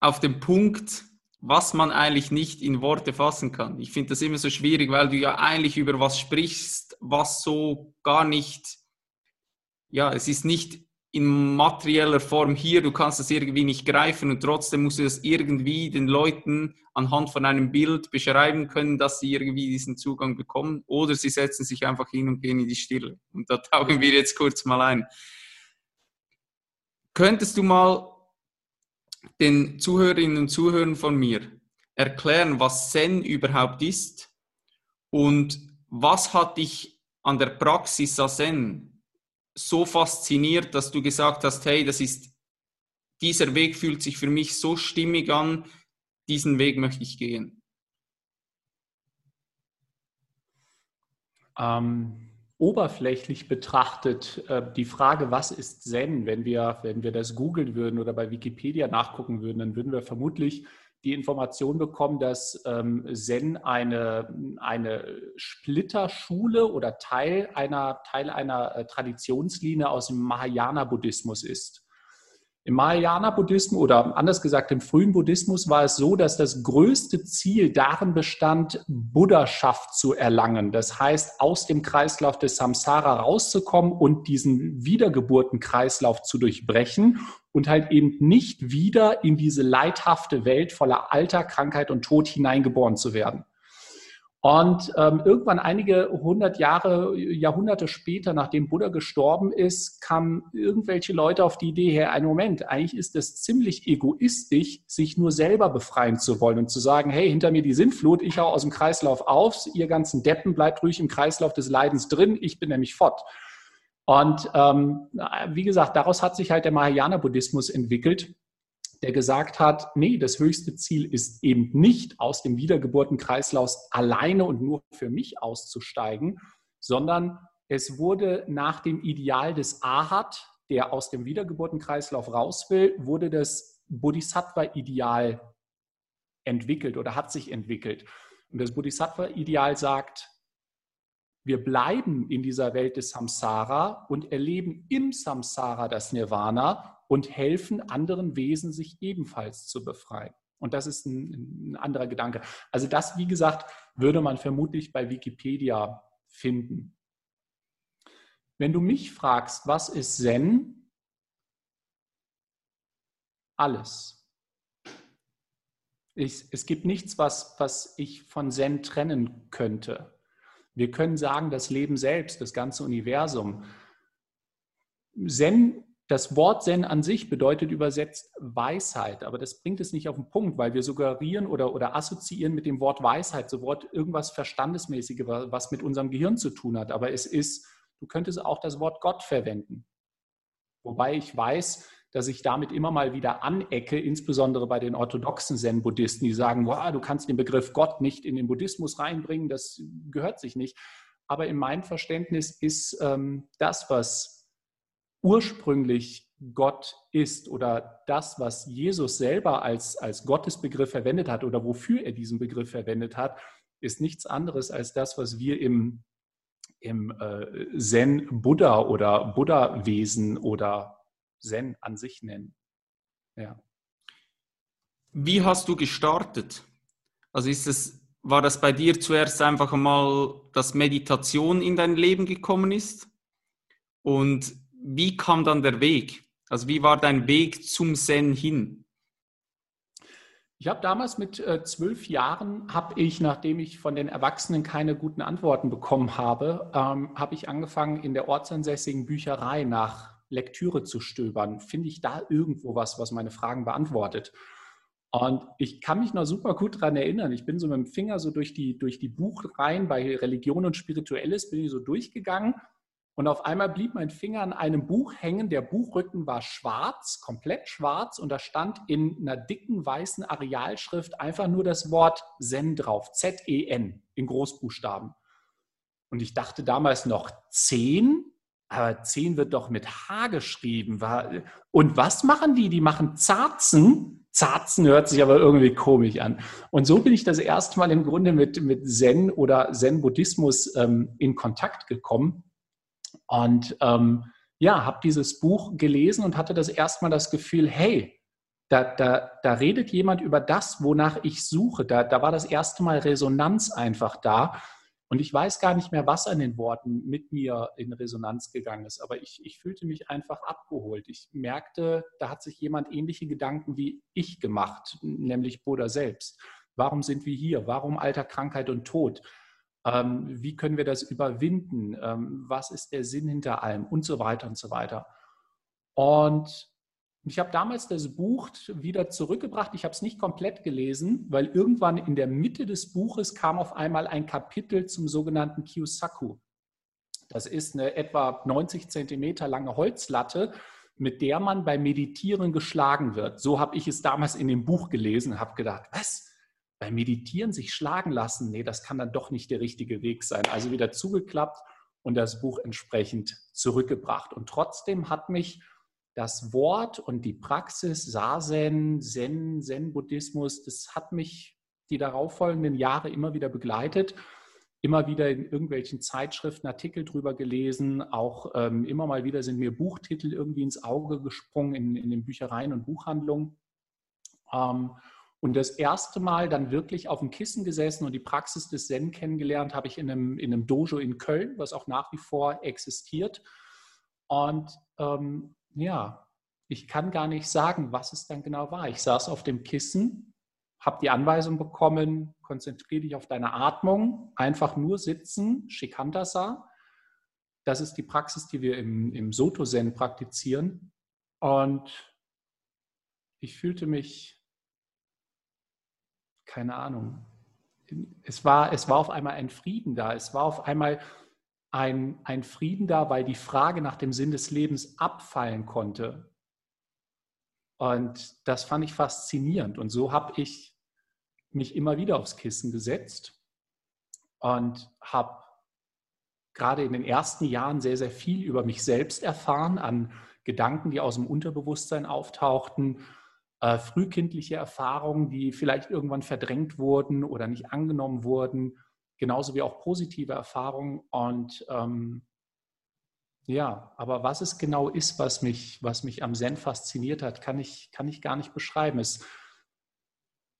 auf den Punkt, was man eigentlich nicht in Worte fassen kann. Ich finde das immer so schwierig, weil du ja eigentlich über was sprichst, was so gar nicht, ja, es ist nicht in materieller Form hier, du kannst das irgendwie nicht greifen und trotzdem musst du das irgendwie den Leuten anhand von einem Bild beschreiben können, dass sie irgendwie diesen Zugang bekommen oder sie setzen sich einfach hin und gehen in die Stille. Und da tauchen wir jetzt kurz mal ein. Könntest du mal den Zuhörerinnen und Zuhörern von mir erklären, was Zen überhaupt ist und was hat dich an der Praxis Zen so fasziniert, dass du gesagt hast, hey, das ist, dieser Weg fühlt sich für mich so stimmig an, diesen Weg möchte ich gehen? Ähm, oberflächlich betrachtet äh, die Frage, was ist Zen, wenn wir, wenn wir das googeln würden oder bei Wikipedia nachgucken würden, dann würden wir vermutlich die Information bekommen, dass ähm, Zen eine, eine Splitterschule oder Teil einer, Teil einer äh, Traditionslinie aus dem Mahayana-Buddhismus ist. Im Mahayana-Buddhismus oder anders gesagt im frühen Buddhismus war es so, dass das größte Ziel darin bestand, Buddhaschaft zu erlangen. Das heißt, aus dem Kreislauf des Samsara rauszukommen und diesen Wiedergeburtenkreislauf zu durchbrechen und halt eben nicht wieder in diese leidhafte Welt voller Alter, Krankheit und Tod hineingeboren zu werden. Und ähm, irgendwann einige hundert Jahre, Jahrhunderte später, nachdem Buddha gestorben ist, kamen irgendwelche Leute auf die Idee her, einen Moment, eigentlich ist es ziemlich egoistisch, sich nur selber befreien zu wollen und zu sagen, hey, hinter mir die Sintflut, ich hau aus dem Kreislauf auf, ihr ganzen Deppen bleibt ruhig im Kreislauf des Leidens drin, ich bin nämlich fort. Und ähm, wie gesagt, daraus hat sich halt der Mahayana-Buddhismus entwickelt, der gesagt hat, nee, das höchste Ziel ist eben nicht aus dem Wiedergeburtenkreislauf alleine und nur für mich auszusteigen, sondern es wurde nach dem Ideal des Ahat, der aus dem Wiedergeburtenkreislauf raus will, wurde das Bodhisattva-Ideal entwickelt oder hat sich entwickelt. Und das Bodhisattva-Ideal sagt, wir bleiben in dieser Welt des Samsara und erleben im Samsara das Nirvana und helfen anderen Wesen, sich ebenfalls zu befreien. Und das ist ein, ein, anderer Gedanke. Also das, wie gesagt, würde man vermutlich bei Wikipedia finden. Wenn du mich fragst, was ist Zen? Alles. Ich, es gibt nichts, was, was ich von Zen trennen könnte. Wir können sagen, das Leben selbst, das ganze Universum. Zen, das Wort Zen an sich bedeutet übersetzt Weisheit, aber das bringt es nicht auf den Punkt, weil wir suggerieren oder, oder assoziieren mit dem Wort Weisheit sofort irgendwas Verstandesmäßiges, was mit unserem Gehirn zu tun hat. Aber es ist, du könntest auch das Wort Gott verwenden. Wobei ich weiß, dass ich damit immer mal wieder anecke, insbesondere bei den orthodoxen Zen-Buddhisten, die sagen, wow, du kannst den Begriff Gott nicht in den Buddhismus reinbringen, das gehört sich nicht. Aber in meinem Verständnis ist ähm, das, was ursprünglich Gott ist oder das, was Jesus selber als, als Gottesbegriff verwendet hat oder wofür er diesen Begriff verwendet hat, ist nichts anderes als das, was wir im, im äh, Zen-Buddha oder Buddha-Wesen oder Zen an sich nennen. Ja. Wie hast du gestartet? Also ist es, war das bei dir zuerst einfach einmal, dass Meditation in dein Leben gekommen ist? Und wie kam dann der Weg? Also wie war dein Weg zum Zen hin? Ich habe damals mit äh, zwölf Jahren, habe ich, nachdem ich von den Erwachsenen keine guten Antworten bekommen habe, ähm, habe ich angefangen, in der ortsansässigen Bücherei nach Lektüre zu stöbern. Finde ich da irgendwo was, was meine Fragen beantwortet? Und ich kann mich noch super gut daran erinnern. Ich bin so mit dem Finger so durch die, durch die Buchreihen bei Religion und Spirituelles, bin ich so durchgegangen und auf einmal blieb mein Finger an einem Buch hängen. Der Buchrücken war schwarz, komplett schwarz. Und da stand in einer dicken weißen Arealschrift einfach nur das Wort Zen drauf. Z-E-N in Großbuchstaben. Und ich dachte damals noch 10, aber 10 wird doch mit H geschrieben. Und was machen die? Die machen Zarzen. Zarzen hört sich aber irgendwie komisch an. Und so bin ich das erste Mal im Grunde mit, mit Zen oder Zen-Buddhismus ähm, in Kontakt gekommen und ähm, ja, habe dieses Buch gelesen und hatte das erstmal das Gefühl, hey, da, da, da redet jemand über das, wonach ich suche. Da, da war das erste Mal Resonanz einfach da. Und ich weiß gar nicht mehr, was an den Worten mit mir in Resonanz gegangen ist, aber ich, ich fühlte mich einfach abgeholt. Ich merkte, da hat sich jemand ähnliche Gedanken wie ich gemacht, nämlich Buddha selbst. Warum sind wir hier? Warum Alter, Krankheit und Tod? Ähm, wie können wir das überwinden? Ähm, was ist der Sinn hinter allem? Und so weiter und so weiter. Und ich habe damals das Buch wieder zurückgebracht. Ich habe es nicht komplett gelesen, weil irgendwann in der Mitte des Buches kam auf einmal ein Kapitel zum sogenannten Kyosaku. Das ist eine etwa 90 Zentimeter lange Holzlatte, mit der man beim Meditieren geschlagen wird. So habe ich es damals in dem Buch gelesen, habe gedacht, was? Beim Meditieren sich schlagen lassen, nee, das kann dann doch nicht der richtige Weg sein. Also wieder zugeklappt und das Buch entsprechend zurückgebracht. Und trotzdem hat mich das Wort und die Praxis Sazen, Zen, Zen-Buddhismus, das hat mich die darauffolgenden Jahre immer wieder begleitet, immer wieder in irgendwelchen Zeitschriften Artikel drüber gelesen, auch ähm, immer mal wieder sind mir Buchtitel irgendwie ins Auge gesprungen in, in den Büchereien und Buchhandlungen. Ähm, und das erste Mal dann wirklich auf dem Kissen gesessen und die Praxis des Zen kennengelernt habe ich in einem, in einem Dojo in Köln, was auch nach wie vor existiert. Und ähm, ja, ich kann gar nicht sagen, was es dann genau war. Ich saß auf dem Kissen, habe die Anweisung bekommen, konzentriere dich auf deine Atmung, einfach nur sitzen, Shikantasa. Das ist die Praxis, die wir im, im Soto-Zen praktizieren. Und ich fühlte mich keine Ahnung. Es war, es war auf einmal ein Frieden da. Es war auf einmal ein, ein Frieden da, weil die Frage nach dem Sinn des Lebens abfallen konnte. Und das fand ich faszinierend. Und so habe ich mich immer wieder aufs Kissen gesetzt und habe gerade in den ersten Jahren sehr, sehr viel über mich selbst erfahren, an Gedanken, die aus dem Unterbewusstsein auftauchten, äh, frühkindliche Erfahrungen, die vielleicht irgendwann verdrängt wurden oder nicht angenommen wurden, genauso wie auch positive Erfahrungen. Und ähm, ja, aber was es genau ist, was mich, was mich am Zen fasziniert hat, kann ich, kann ich gar nicht beschreiben. Es,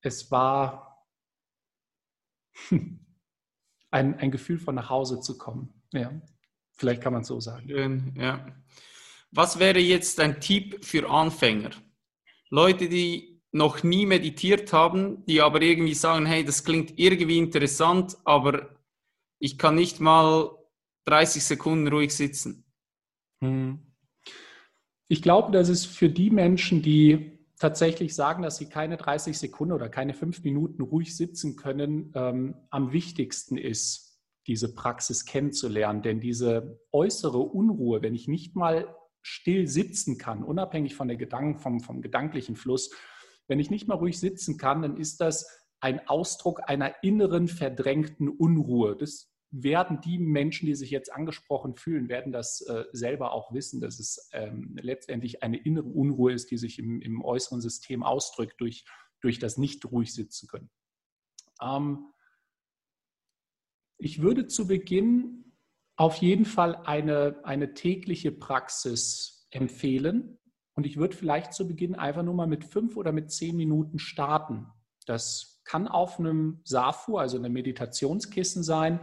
es war ein, ein Gefühl von nach Hause zu kommen. Ja, vielleicht kann man es so sagen. Ja. Was wäre jetzt ein Tipp für Anfänger? Leute, die noch nie meditiert haben, die aber irgendwie sagen, hey, das klingt irgendwie interessant, aber ich kann nicht mal 30 Sekunden ruhig sitzen. Hm. Ich glaube, dass es für die Menschen, die tatsächlich sagen, dass sie keine 30 Sekunden oder keine fünf Minuten ruhig sitzen können, ähm, am wichtigsten ist, diese Praxis kennenzulernen. Denn diese äußere Unruhe, wenn ich nicht mal still sitzen kann, unabhängig von der Gedanken, vom, vom gedanklichen Fluss, wenn ich nicht mal ruhig sitzen kann, dann ist das ein Ausdruck einer inneren verdrängten Unruhe. Das werden die Menschen, die sich jetzt angesprochen fühlen, werden das äh, selber auch wissen, dass es ähm, letztendlich eine innere Unruhe ist, die sich im, im, äußeren System ausdrückt durch, durch das nicht ruhig sitzen können. Ähm, ich würde zu Beginn auf jeden Fall eine, eine tägliche Praxis empfehlen und ich würde vielleicht zu Beginn einfach nur mal mit fünf oder mit zehn Minuten starten. Das kann auf einem SAFU, also einem Meditationskissen sein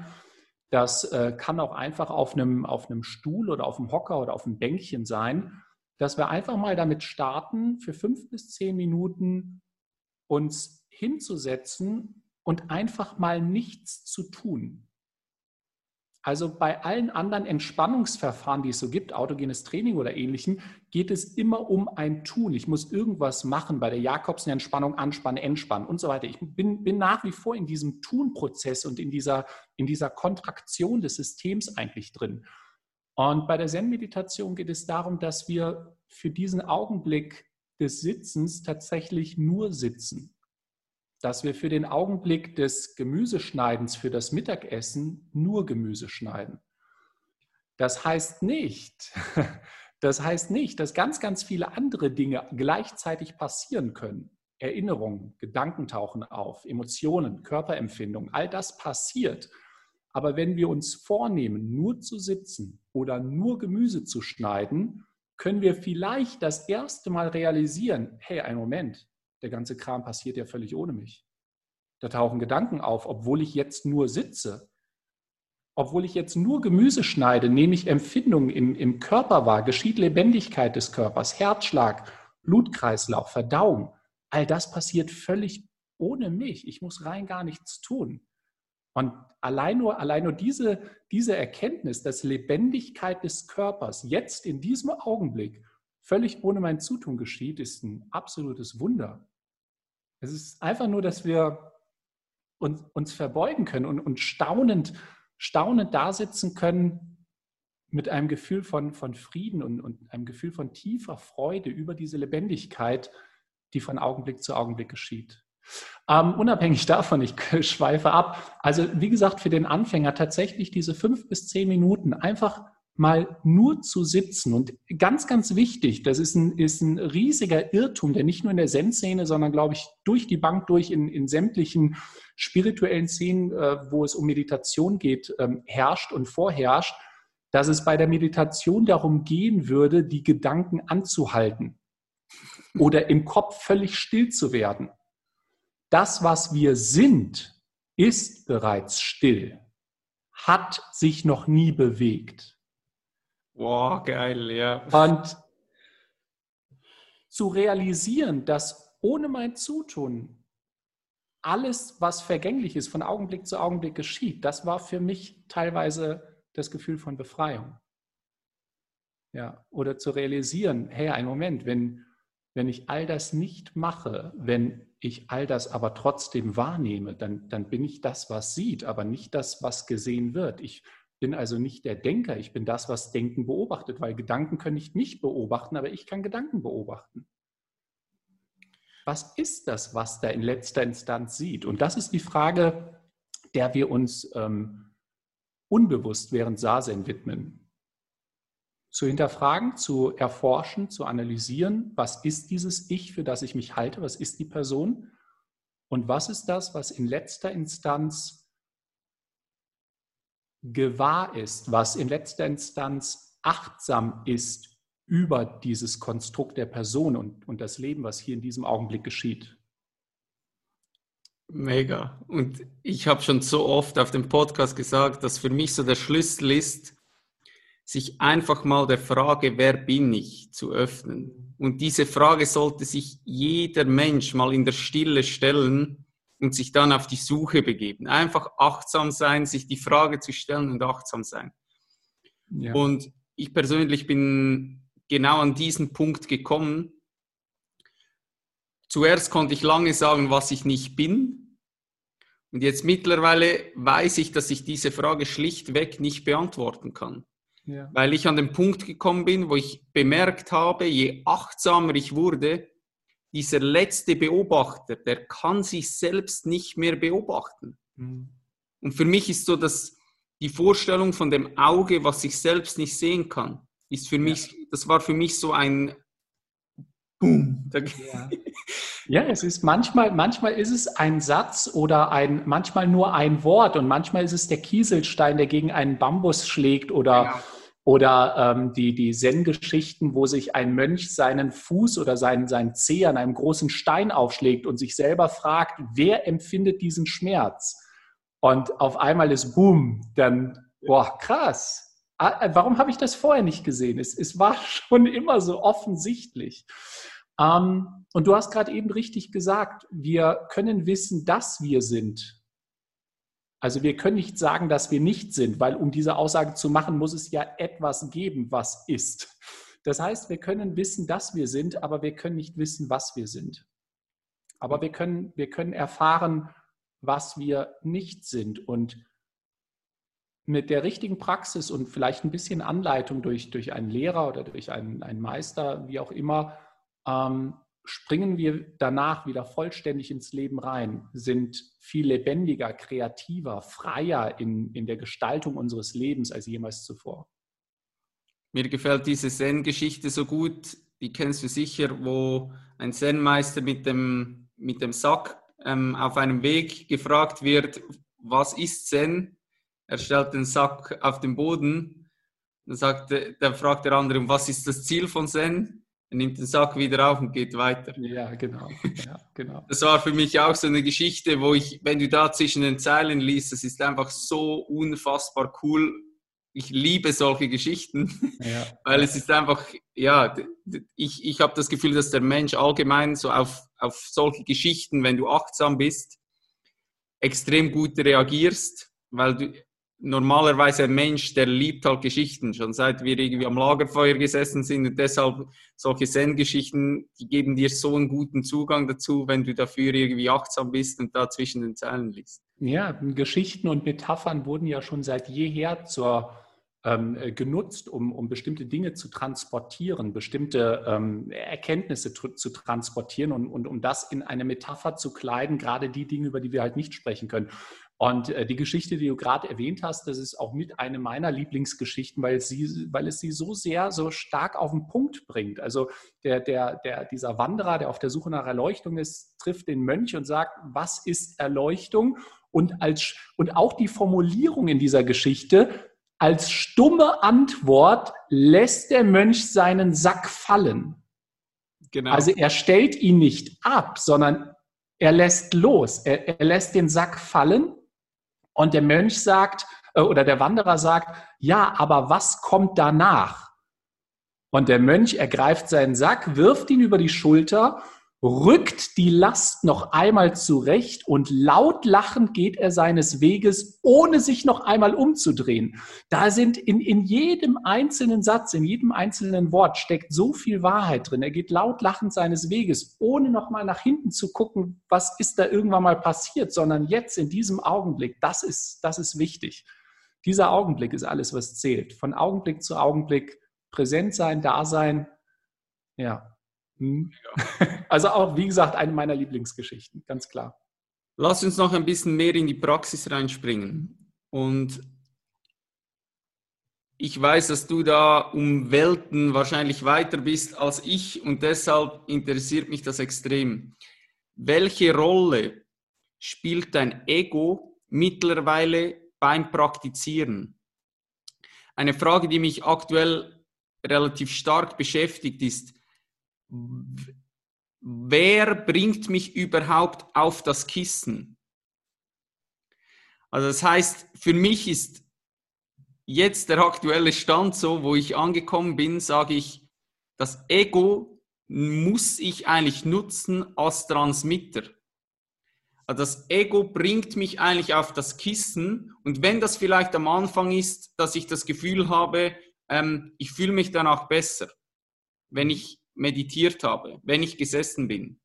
das äh, kann auch einfach auf einem, auf einem Stuhl oder auf einem Hocker oder auf einem Bänkchen sein, dass wir einfach mal damit starten, für fünf bis zehn Minuten uns hinzusetzen und einfach mal nichts zu tun. Also bei allen anderen Entspannungsverfahren, die es so gibt, autogenes Training oder ähnlichem, geht es immer um ein Tun. Ich muss irgendwas machen bei der Jakobsen-Entspannung, Anspannen, Entspannen und so weiter. Ich bin, bin nach wie vor in diesem Tun-Prozess und in dieser, in dieser Kontraktion des Systems eigentlich drin. Und bei der Zen-Meditation geht es darum, dass wir für diesen Augenblick des Sitzens tatsächlich nur sitzen dass wir für den Augenblick des Gemüseschneidens für das Mittagessen nur Gemüse schneiden. Das heißt nicht, das heißt nicht, dass ganz, ganz viele andere Dinge gleichzeitig passieren können. Erinnerungen, Gedanken tauchen auf, Emotionen, Körperempfindungen, all das passiert. Aber wenn wir uns vornehmen, nur zu sitzen oder nur Gemüse zu schneiden, können wir vielleicht das erste Mal realisieren, hey, ein Moment, der ganze Kram passiert ja völlig ohne mich. Da tauchen Gedanken auf, obwohl ich jetzt nur sitze. Obwohl ich jetzt nur Gemüse schneide, nehme ich Empfindungen im, im Körper wahr, geschieht Lebendigkeit des Körpers, Herzschlag, Blutkreislauf, Verdauung. All das passiert völlig ohne mich. Ich muss rein gar nichts tun. Und allein nur, allein nur diese, diese Erkenntnis, dass Lebendigkeit des Körpers jetzt in diesem Augenblick völlig ohne mein Zutun geschieht, ist ein absolutes Wunder. Es ist einfach nur, dass wir uns, uns verbeugen können und, und staunend, staunend da sitzen können mit einem Gefühl von, von Frieden und, und einem Gefühl von tiefer Freude über diese Lebendigkeit, die von Augenblick zu Augenblick geschieht. Ähm, unabhängig davon, ich schweife ab. Also wie gesagt, für den Anfänger tatsächlich diese fünf bis zehn Minuten einfach mal nur zu sitzen. Und ganz, ganz wichtig, das ist ein, ist ein riesiger Irrtum, der nicht nur in der Zen-Szene, sondern, glaube ich, durch die Bank durch in, in sämtlichen spirituellen Szenen, äh, wo es um Meditation geht, ähm, herrscht und vorherrscht, dass es bei der Meditation darum gehen würde, die Gedanken anzuhalten oder im Kopf völlig still zu werden. Das, was wir sind, ist bereits still, hat sich noch nie bewegt. Wow, geil, ja. Und zu realisieren, dass ohne mein Zutun alles, was vergänglich ist, von Augenblick zu Augenblick geschieht, das war für mich teilweise das Gefühl von Befreiung. Ja, oder zu realisieren, hey, ein Moment, wenn, wenn ich all das nicht mache, wenn ich all das aber trotzdem wahrnehme, dann, dann bin ich das, was sieht, aber nicht das, was gesehen wird. Ich bin also nicht der Denker, ich bin das, was Denken beobachtet, weil Gedanken können nicht mich beobachten, aber ich kann Gedanken beobachten. Was ist das, was da in letzter Instanz sieht? Und das ist die Frage, der wir uns ähm, unbewusst während Sasen widmen. Zu hinterfragen, zu erforschen, zu analysieren, was ist dieses Ich, für das ich mich halte, was ist die Person und was ist das, was in letzter Instanz gewahr ist, was in letzter Instanz achtsam ist über dieses Konstrukt der Person und, und das Leben, was hier in diesem Augenblick geschieht. Mega. Und ich habe schon so oft auf dem Podcast gesagt, dass für mich so der Schlüssel ist, sich einfach mal der Frage, wer bin ich, zu öffnen. Und diese Frage sollte sich jeder Mensch mal in der Stille stellen und sich dann auf die Suche begeben. Einfach achtsam sein, sich die Frage zu stellen und achtsam sein. Ja. Und ich persönlich bin genau an diesen Punkt gekommen. Zuerst konnte ich lange sagen, was ich nicht bin. Und jetzt mittlerweile weiß ich, dass ich diese Frage schlichtweg nicht beantworten kann. Ja. Weil ich an den Punkt gekommen bin, wo ich bemerkt habe, je achtsamer ich wurde, dieser letzte Beobachter, der kann sich selbst nicht mehr beobachten. Mhm. Und für mich ist so, dass die Vorstellung von dem Auge, was sich selbst nicht sehen kann, ist für mich, das war für mich so ein Boom. Ja. ja, es ist manchmal, manchmal ist es ein Satz oder ein, manchmal nur ein Wort und manchmal ist es der Kieselstein, der gegen einen Bambus schlägt oder genau. Oder ähm, die, die Zen-Geschichten, wo sich ein Mönch seinen Fuß oder seinen, seinen Zeh an einem großen Stein aufschlägt und sich selber fragt, wer empfindet diesen Schmerz? Und auf einmal ist Boom, dann, boah, krass. Äh, warum habe ich das vorher nicht gesehen? Es, es war schon immer so offensichtlich. Ähm, und du hast gerade eben richtig gesagt, wir können wissen, dass wir sind. Also wir können nicht sagen, dass wir nicht sind, weil um diese Aussage zu machen, muss es ja etwas geben, was ist. Das heißt, wir können wissen, dass wir sind, aber wir können nicht wissen, was wir sind. Aber wir können, wir können erfahren, was wir nicht sind. Und mit der richtigen Praxis und vielleicht ein bisschen Anleitung durch, durch einen Lehrer oder durch einen, einen Meister, wie auch immer, ähm, springen wir danach wieder vollständig ins Leben rein, sind viel lebendiger, kreativer, freier in, in der Gestaltung unseres Lebens als jemals zuvor. Mir gefällt diese Zen-Geschichte so gut, die kennst du sicher, wo ein Zen-Meister mit dem, mit dem Sack ähm, auf einem Weg gefragt wird, was ist Zen? Er stellt den Sack auf den Boden, dann, sagt, dann fragt der andere, was ist das Ziel von Zen? Er nimmt den Sack wieder auf und geht weiter. Ja, genau. Ja, genau. Das war für mich auch so eine Geschichte, wo ich, wenn du da zwischen den Zeilen liest, das ist einfach so unfassbar cool. Ich liebe solche Geschichten, ja. weil es ist einfach, ja, ich, ich habe das Gefühl, dass der Mensch allgemein so auf, auf solche Geschichten, wenn du achtsam bist, extrem gut reagierst, weil du, normalerweise ein Mensch, der liebt halt Geschichten, schon seit wir irgendwie am Lagerfeuer gesessen sind und deshalb solche Zen-Geschichten, die geben dir so einen guten Zugang dazu, wenn du dafür irgendwie achtsam bist und da zwischen den Zeilen liest. Ja, Geschichten und Metaphern wurden ja schon seit jeher zur ähm, genutzt, um, um bestimmte Dinge zu transportieren, bestimmte ähm, Erkenntnisse zu, zu transportieren und, und um das in eine Metapher zu kleiden, gerade die Dinge, über die wir halt nicht sprechen können. Und äh, die Geschichte, die du gerade erwähnt hast, das ist auch mit eine meiner Lieblingsgeschichten, weil, sie, weil es sie so sehr, so stark auf den Punkt bringt. Also der, der, der, dieser Wanderer, der auf der Suche nach Erleuchtung ist, trifft den Mönch und sagt, was ist Erleuchtung? Und, als, und auch die Formulierung in dieser Geschichte, als stumme Antwort lässt der Mönch seinen Sack fallen. Genau. Also er stellt ihn nicht ab, sondern er lässt los. Er, er lässt den Sack fallen und der Mönch sagt, äh, oder der Wanderer sagt, ja, aber was kommt danach? Und der Mönch ergreift seinen Sack, wirft ihn über die Schulter rückt die Last noch einmal zurecht und laut lachend geht er seines Weges, ohne sich noch einmal umzudrehen. Da sind in, in jedem einzelnen Satz, in jedem einzelnen Wort steckt so viel Wahrheit drin. Er geht laut lachend seines Weges, ohne noch mal nach hinten zu gucken, was ist da irgendwann mal passiert, sondern jetzt in diesem Augenblick, das ist, das ist wichtig. Dieser Augenblick ist alles, was zählt. Von Augenblick zu Augenblick präsent sein, da sein. Ja, hm. Also auch, wie gesagt, eine meiner Lieblingsgeschichten, ganz klar. Lass uns noch ein bisschen mehr in die Praxis reinspringen. Und ich weiß, dass du da um Welten wahrscheinlich weiter bist als ich und deshalb interessiert mich das extrem. Welche Rolle spielt dein Ego mittlerweile beim Praktizieren? Eine Frage, die mich aktuell relativ stark beschäftigt, ist, wer bringt mich überhaupt auf das Kissen? Also das heißt, für mich ist jetzt der aktuelle Stand so, wo ich angekommen bin, sage ich, das Ego muss ich eigentlich nutzen als Transmitter. Also das Ego bringt mich eigentlich auf das Kissen und wenn das vielleicht am Anfang ist, dass ich das Gefühl habe, ähm, ich fühle mich danach besser, wenn ich meditiert habe, wenn ich gesessen bin.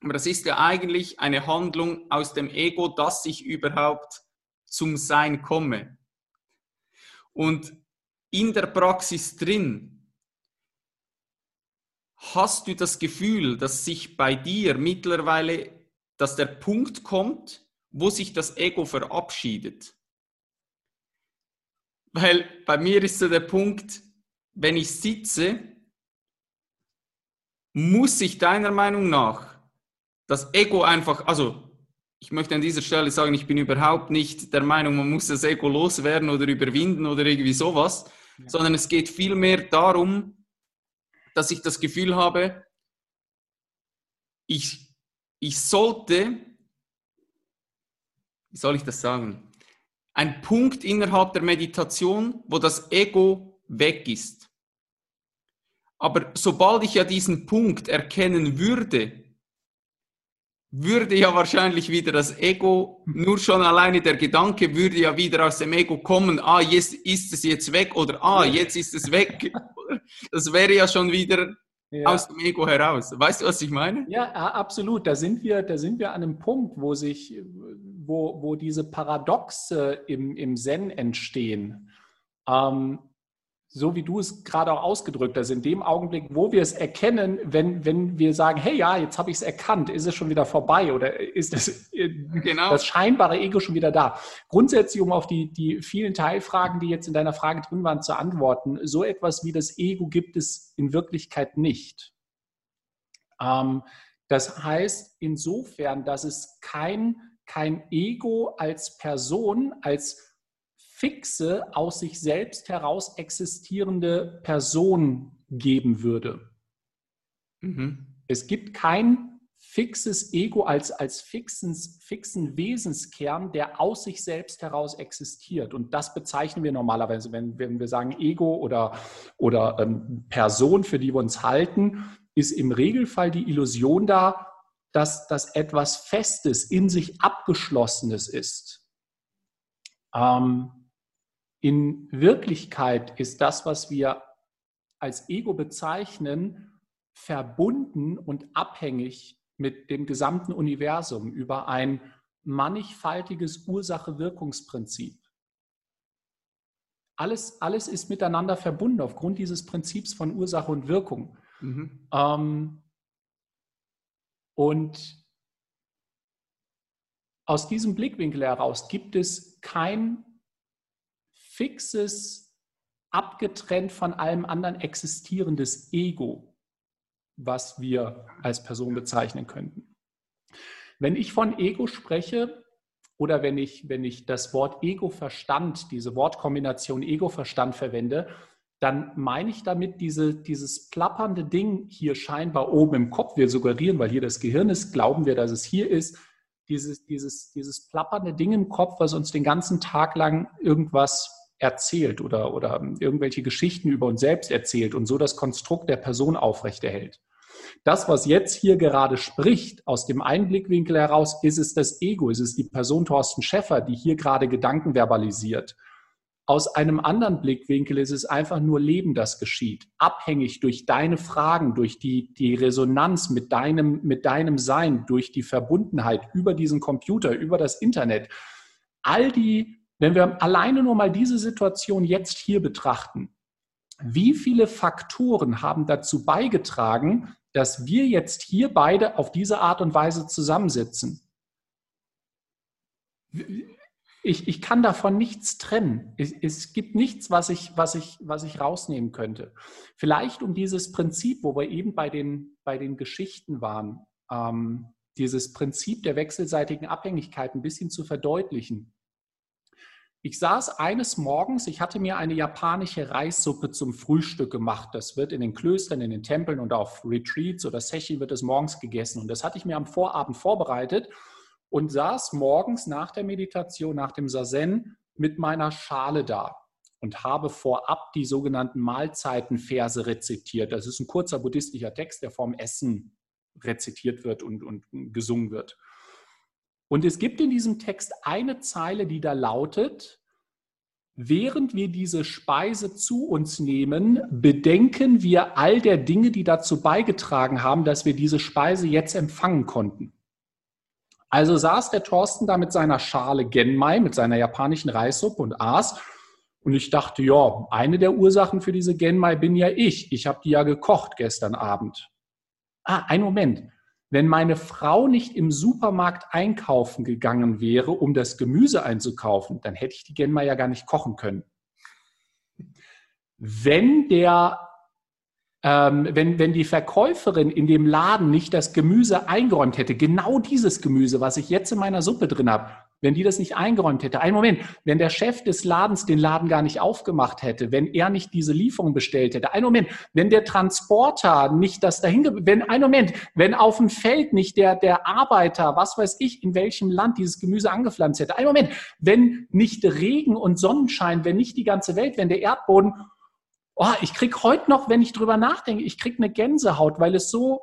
Aber das ist ja eigentlich eine Handlung aus dem Ego, dass ich überhaupt zum Sein komme. Und in der Praxis drin hast du das Gefühl, dass sich bei dir mittlerweile, dass der Punkt kommt, wo sich das Ego verabschiedet. Weil bei mir ist so der Punkt, wenn ich sitze, muss ich deiner Meinung nach das Ego einfach, also ich möchte an dieser Stelle sagen, ich bin überhaupt nicht der Meinung, man muss das Ego loswerden oder überwinden oder irgendwie sowas, ja. sondern es geht vielmehr darum, dass ich das Gefühl habe, ich, ich sollte, wie soll ich das sagen, ein Punkt innerhalb der Meditation, wo das Ego weg ist. Aber sobald ich ja diesen Punkt erkennen würde, würde ja wahrscheinlich wieder das Ego, nur schon alleine der Gedanke würde ja wieder aus dem Ego kommen, ah, jetzt ist es jetzt weg oder ah, jetzt ist es weg. Das wäre ja schon wieder ja. aus dem Ego heraus. Weißt du, was ich meine? Ja, absolut. Da sind wir, da sind wir an einem Punkt, wo sich, wo, wo diese Paradoxe im, im Zen entstehen. Ähm, so wie du es gerade auch ausgedrückt hast, in dem Augenblick, wo wir es erkennen, wenn, wenn wir sagen, hey ja, jetzt habe ich es erkannt, ist es schon wieder vorbei oder ist das, genau. das scheinbare Ego schon wieder da? Grundsätzlich, um auf die, die vielen Teilfragen, die jetzt in deiner Frage drin waren, zu antworten, so etwas wie das Ego gibt es in Wirklichkeit nicht. Ähm, das heißt insofern, dass es kein, kein Ego als Person, als fixe, aus sich selbst heraus existierende Person geben würde. Mhm. Es gibt kein fixes Ego als, als fixen, fixen Wesenskern, der aus sich selbst heraus existiert. Und das bezeichnen wir normalerweise, wenn, wenn wir sagen Ego oder, oder ähm, Person, für die wir uns halten, ist im Regelfall die Illusion da, dass das etwas Festes, in sich Abgeschlossenes ist. Ähm, in Wirklichkeit ist das, was wir als Ego bezeichnen, verbunden und abhängig mit dem gesamten Universum über ein mannigfaltiges Ursache-Wirkungsprinzip. Alles, alles ist miteinander verbunden aufgrund dieses Prinzips von Ursache und Wirkung. Mhm. Ähm, und aus diesem Blickwinkel heraus gibt es kein fixes, abgetrennt von allem anderen existierendes Ego, was wir als Person bezeichnen könnten. Wenn ich von Ego spreche oder wenn ich, wenn ich das Wort Ego-Verstand, diese Wortkombination Ego-Verstand verwende, dann meine ich damit diese, dieses plappernde Ding hier scheinbar oben im Kopf. Wir suggerieren, weil hier das Gehirn ist, glauben wir, dass es hier ist. Dieses, dieses, dieses plappernde Ding im Kopf, was uns den ganzen Tag lang irgendwas erzählt oder, oder irgendwelche Geschichten über uns selbst erzählt und so das Konstrukt der Person aufrechterhält. Das, was jetzt hier gerade spricht, aus dem Einblickwinkel heraus, ist es das Ego, ist es die Person Thorsten Schäffer, die hier gerade Gedanken verbalisiert. Aus einem anderen Blickwinkel ist es einfach nur Leben, das geschieht, abhängig durch deine Fragen, durch die, die Resonanz mit deinem, mit deinem Sein, durch die Verbundenheit über diesen Computer, über das Internet. All die wenn wir alleine nur mal diese Situation jetzt hier betrachten, wie viele Faktoren haben dazu beigetragen, dass wir jetzt hier beide auf diese Art und Weise zusammensitzen? Ich, ich kann davon nichts trennen. Es, es, gibt nichts, was ich, was, ich, was ich rausnehmen könnte. Vielleicht um dieses Prinzip, wo wir eben bei den, bei den Geschichten waren, ähm, dieses Prinzip der wechselseitigen Abhängigkeit ein bisschen zu verdeutlichen. Ich saß eines Morgens, ich hatte mir eine japanische Reissuppe zum Frühstück gemacht. Das wird in den Klöstern, in den Tempeln und auf Retreats oder Seshi wird es morgens gegessen. Und das hatte ich mir am Vorabend vorbereitet und saß morgens nach der Meditation, nach dem Sazen mit meiner Schale da und habe vorab die sogenannten Mahlzeitenverse rezitiert. Das ist ein kurzer buddhistischer Text, der vorm Essen rezitiert wird und, und gesungen wird. Und es gibt in diesem Text eine Zeile, die da lautet, während wir diese Speise zu uns nehmen, bedenken wir all der Dinge, die dazu beigetragen haben, dass wir diese Speise jetzt empfangen konnten. Also saß der Thorsten da mit seiner Schale Genmai, mit seiner japanischen Reissuppe und aß. Und ich dachte, ja, eine der Ursachen für diese Genmai bin ja ich. Ich habe die ja gekocht gestern Abend. Ah, ein Moment. Wenn meine Frau nicht im Supermarkt einkaufen gegangen wäre, um das Gemüse einzukaufen, dann hätte ich die Genma ja gar nicht kochen können. Wenn der ähm, wenn, wenn die Verkäuferin in dem Laden nicht das Gemüse eingeräumt hätte, genau dieses Gemüse, was ich jetzt in meiner Suppe drin habe, wenn die das nicht eingeräumt hätte, ein Moment, wenn der Chef des Ladens den Laden gar nicht aufgemacht hätte, wenn er nicht diese Lieferung bestellt hätte, ein Moment, wenn der Transporter nicht das dahin, wenn, ein Moment, wenn auf dem Feld nicht der, der Arbeiter, was weiß ich, in welchem Land dieses Gemüse angepflanzt hätte, ein Moment, wenn nicht Regen und Sonnenschein, wenn nicht die ganze Welt, wenn der Erdboden, oh, ich krieg heute noch, wenn ich drüber nachdenke, ich krieg eine Gänsehaut, weil es so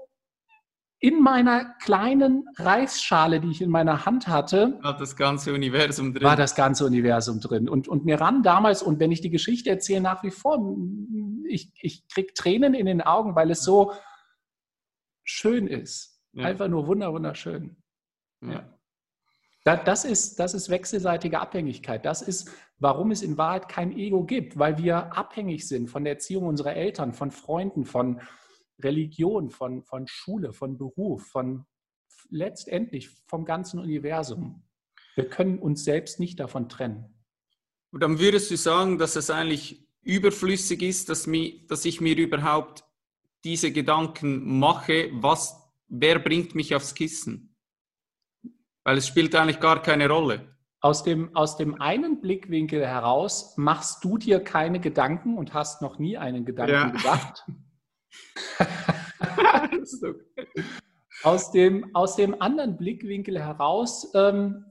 in meiner kleinen Reisschale, die ich in meiner Hand hatte, war das ganze Universum drin. War das ganze Universum drin. Und, und mir ran damals, und wenn ich die Geschichte erzähle, nach wie vor, ich, ich kriege Tränen in den Augen, weil es so schön ist. Ja. Einfach nur wunder, wunderschön. Ja. Das ist, das ist wechselseitige Abhängigkeit. Das ist, warum es in Wahrheit kein Ego gibt, weil wir abhängig sind von der Erziehung unserer Eltern, von Freunden, von, Religion, von, von Schule, von Beruf, von letztendlich vom ganzen Universum. Wir können uns selbst nicht davon trennen. Und dann würdest du sagen, dass es eigentlich überflüssig ist, dass, mir, dass ich mir überhaupt diese Gedanken mache, was, wer bringt mich aufs Kissen? Weil es spielt eigentlich gar keine Rolle. Aus dem, aus dem einen Blickwinkel heraus machst du dir keine Gedanken und hast noch nie einen Gedanken ja. gedacht. aus, dem, aus dem anderen Blickwinkel heraus ähm,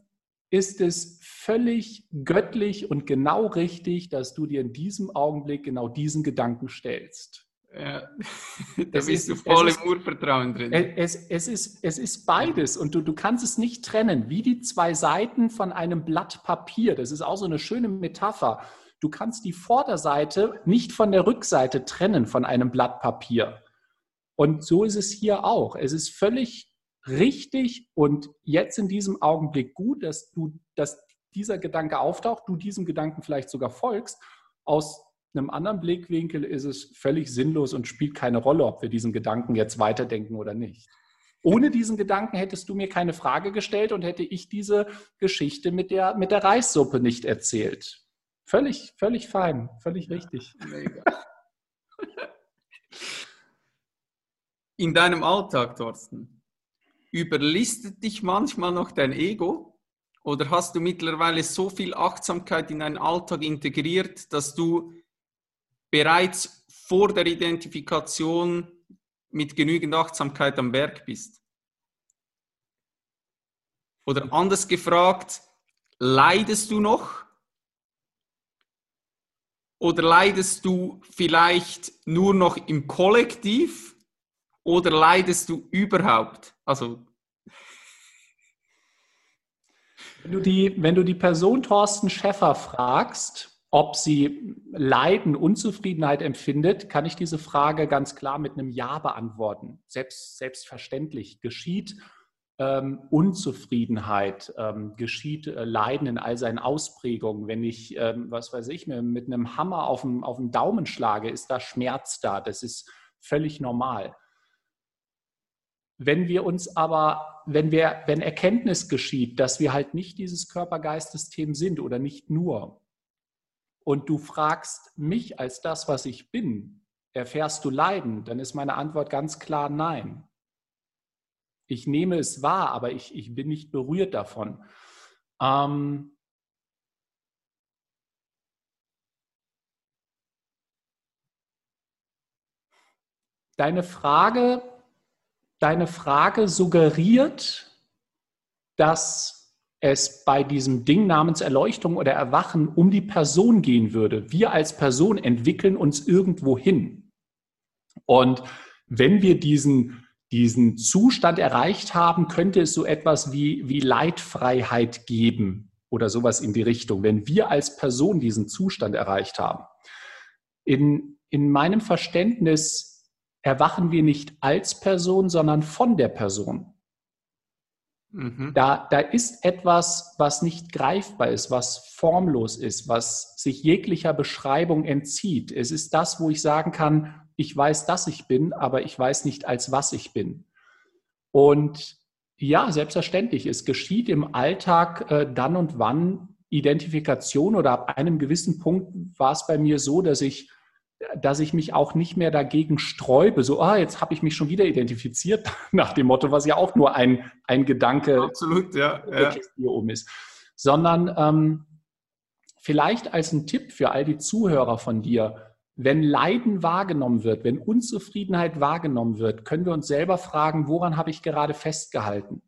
ist es völlig göttlich und genau richtig, dass du dir in diesem Augenblick genau diesen Gedanken stellst. Ja, da es bist ist, du voll im Urvertrauen drin. Es, es, ist, es ist beides und du, du kannst es nicht trennen, wie die zwei Seiten von einem Blatt Papier. Das ist auch so eine schöne Metapher. Du kannst die Vorderseite nicht von der Rückseite trennen von einem Blatt Papier. Und so ist es hier auch. Es ist völlig richtig und jetzt in diesem Augenblick gut, dass du, dass dieser Gedanke auftaucht, du diesem Gedanken vielleicht sogar folgst. Aus einem anderen Blickwinkel ist es völlig sinnlos und spielt keine Rolle, ob wir diesen Gedanken jetzt weiterdenken oder nicht. Ohne diesen Gedanken hättest du mir keine Frage gestellt und hätte ich diese Geschichte mit der, mit der Reissuppe nicht erzählt. Völlig, völlig fein, völlig richtig. Mega. In deinem Alltag, Thorsten, überlistet dich manchmal noch dein Ego? Oder hast du mittlerweile so viel Achtsamkeit in deinen Alltag integriert, dass du bereits vor der Identifikation mit genügend Achtsamkeit am Werk bist? Oder anders gefragt, leidest du noch oder leidest du vielleicht nur noch im Kollektiv oder leidest du überhaupt? Also wenn du die, wenn du die Person Thorsten Schäffer fragst, ob sie Leiden, Unzufriedenheit empfindet, kann ich diese Frage ganz klar mit einem Ja beantworten. Selbst, selbstverständlich geschieht ähm, Unzufriedenheit, ähm, geschieht äh, Leiden in all seinen Ausprägungen. Wenn ich, ähm, was weiß ich, mir mit einem Hammer auf den, auf den Daumen schlage, ist da Schmerz da. Das ist völlig normal. Wenn wir uns aber, wenn wir, wenn Erkenntnis geschieht, dass wir halt nicht dieses Körper-Geist-System sind oder nicht nur, und du fragst mich als das, was ich bin, erfährst du Leiden, dann ist meine Antwort ganz klar nein. Ich nehme es wahr, aber ich, ich bin nicht berührt davon. Ähm, deine Frage, deine Frage suggeriert, dass es bei diesem Ding namens Erleuchtung oder Erwachen um die Person gehen würde. Wir als Person entwickeln uns irgendwo hin. Und wenn wir diesen diesen Zustand erreicht haben, könnte es so etwas wie, wie Leitfreiheit geben oder sowas in die Richtung, wenn wir als Person diesen Zustand erreicht haben. In, in meinem Verständnis erwachen wir nicht als Person, sondern von der Person. Mhm. Da, da ist etwas, was nicht greifbar ist, was formlos ist, was sich jeglicher Beschreibung entzieht. Es ist das, wo ich sagen kann, ich weiß, dass ich bin, aber ich weiß nicht, als was ich bin. Und ja, selbstverständlich, es geschieht im Alltag äh, dann und wann Identifikation oder ab einem gewissen Punkt war es bei mir so, dass ich dass ich mich auch nicht mehr dagegen sträube, so, ah, jetzt habe ich mich schon wieder identifiziert, nach dem Motto, was ja auch nur ein, ein Gedanke Absolut, ja, ja. hier oben ist, sondern ähm, vielleicht als ein Tipp für all die Zuhörer von dir, wenn Leiden wahrgenommen wird, wenn Unzufriedenheit wahrgenommen wird, können wir uns selber fragen, woran habe ich gerade festgehalten?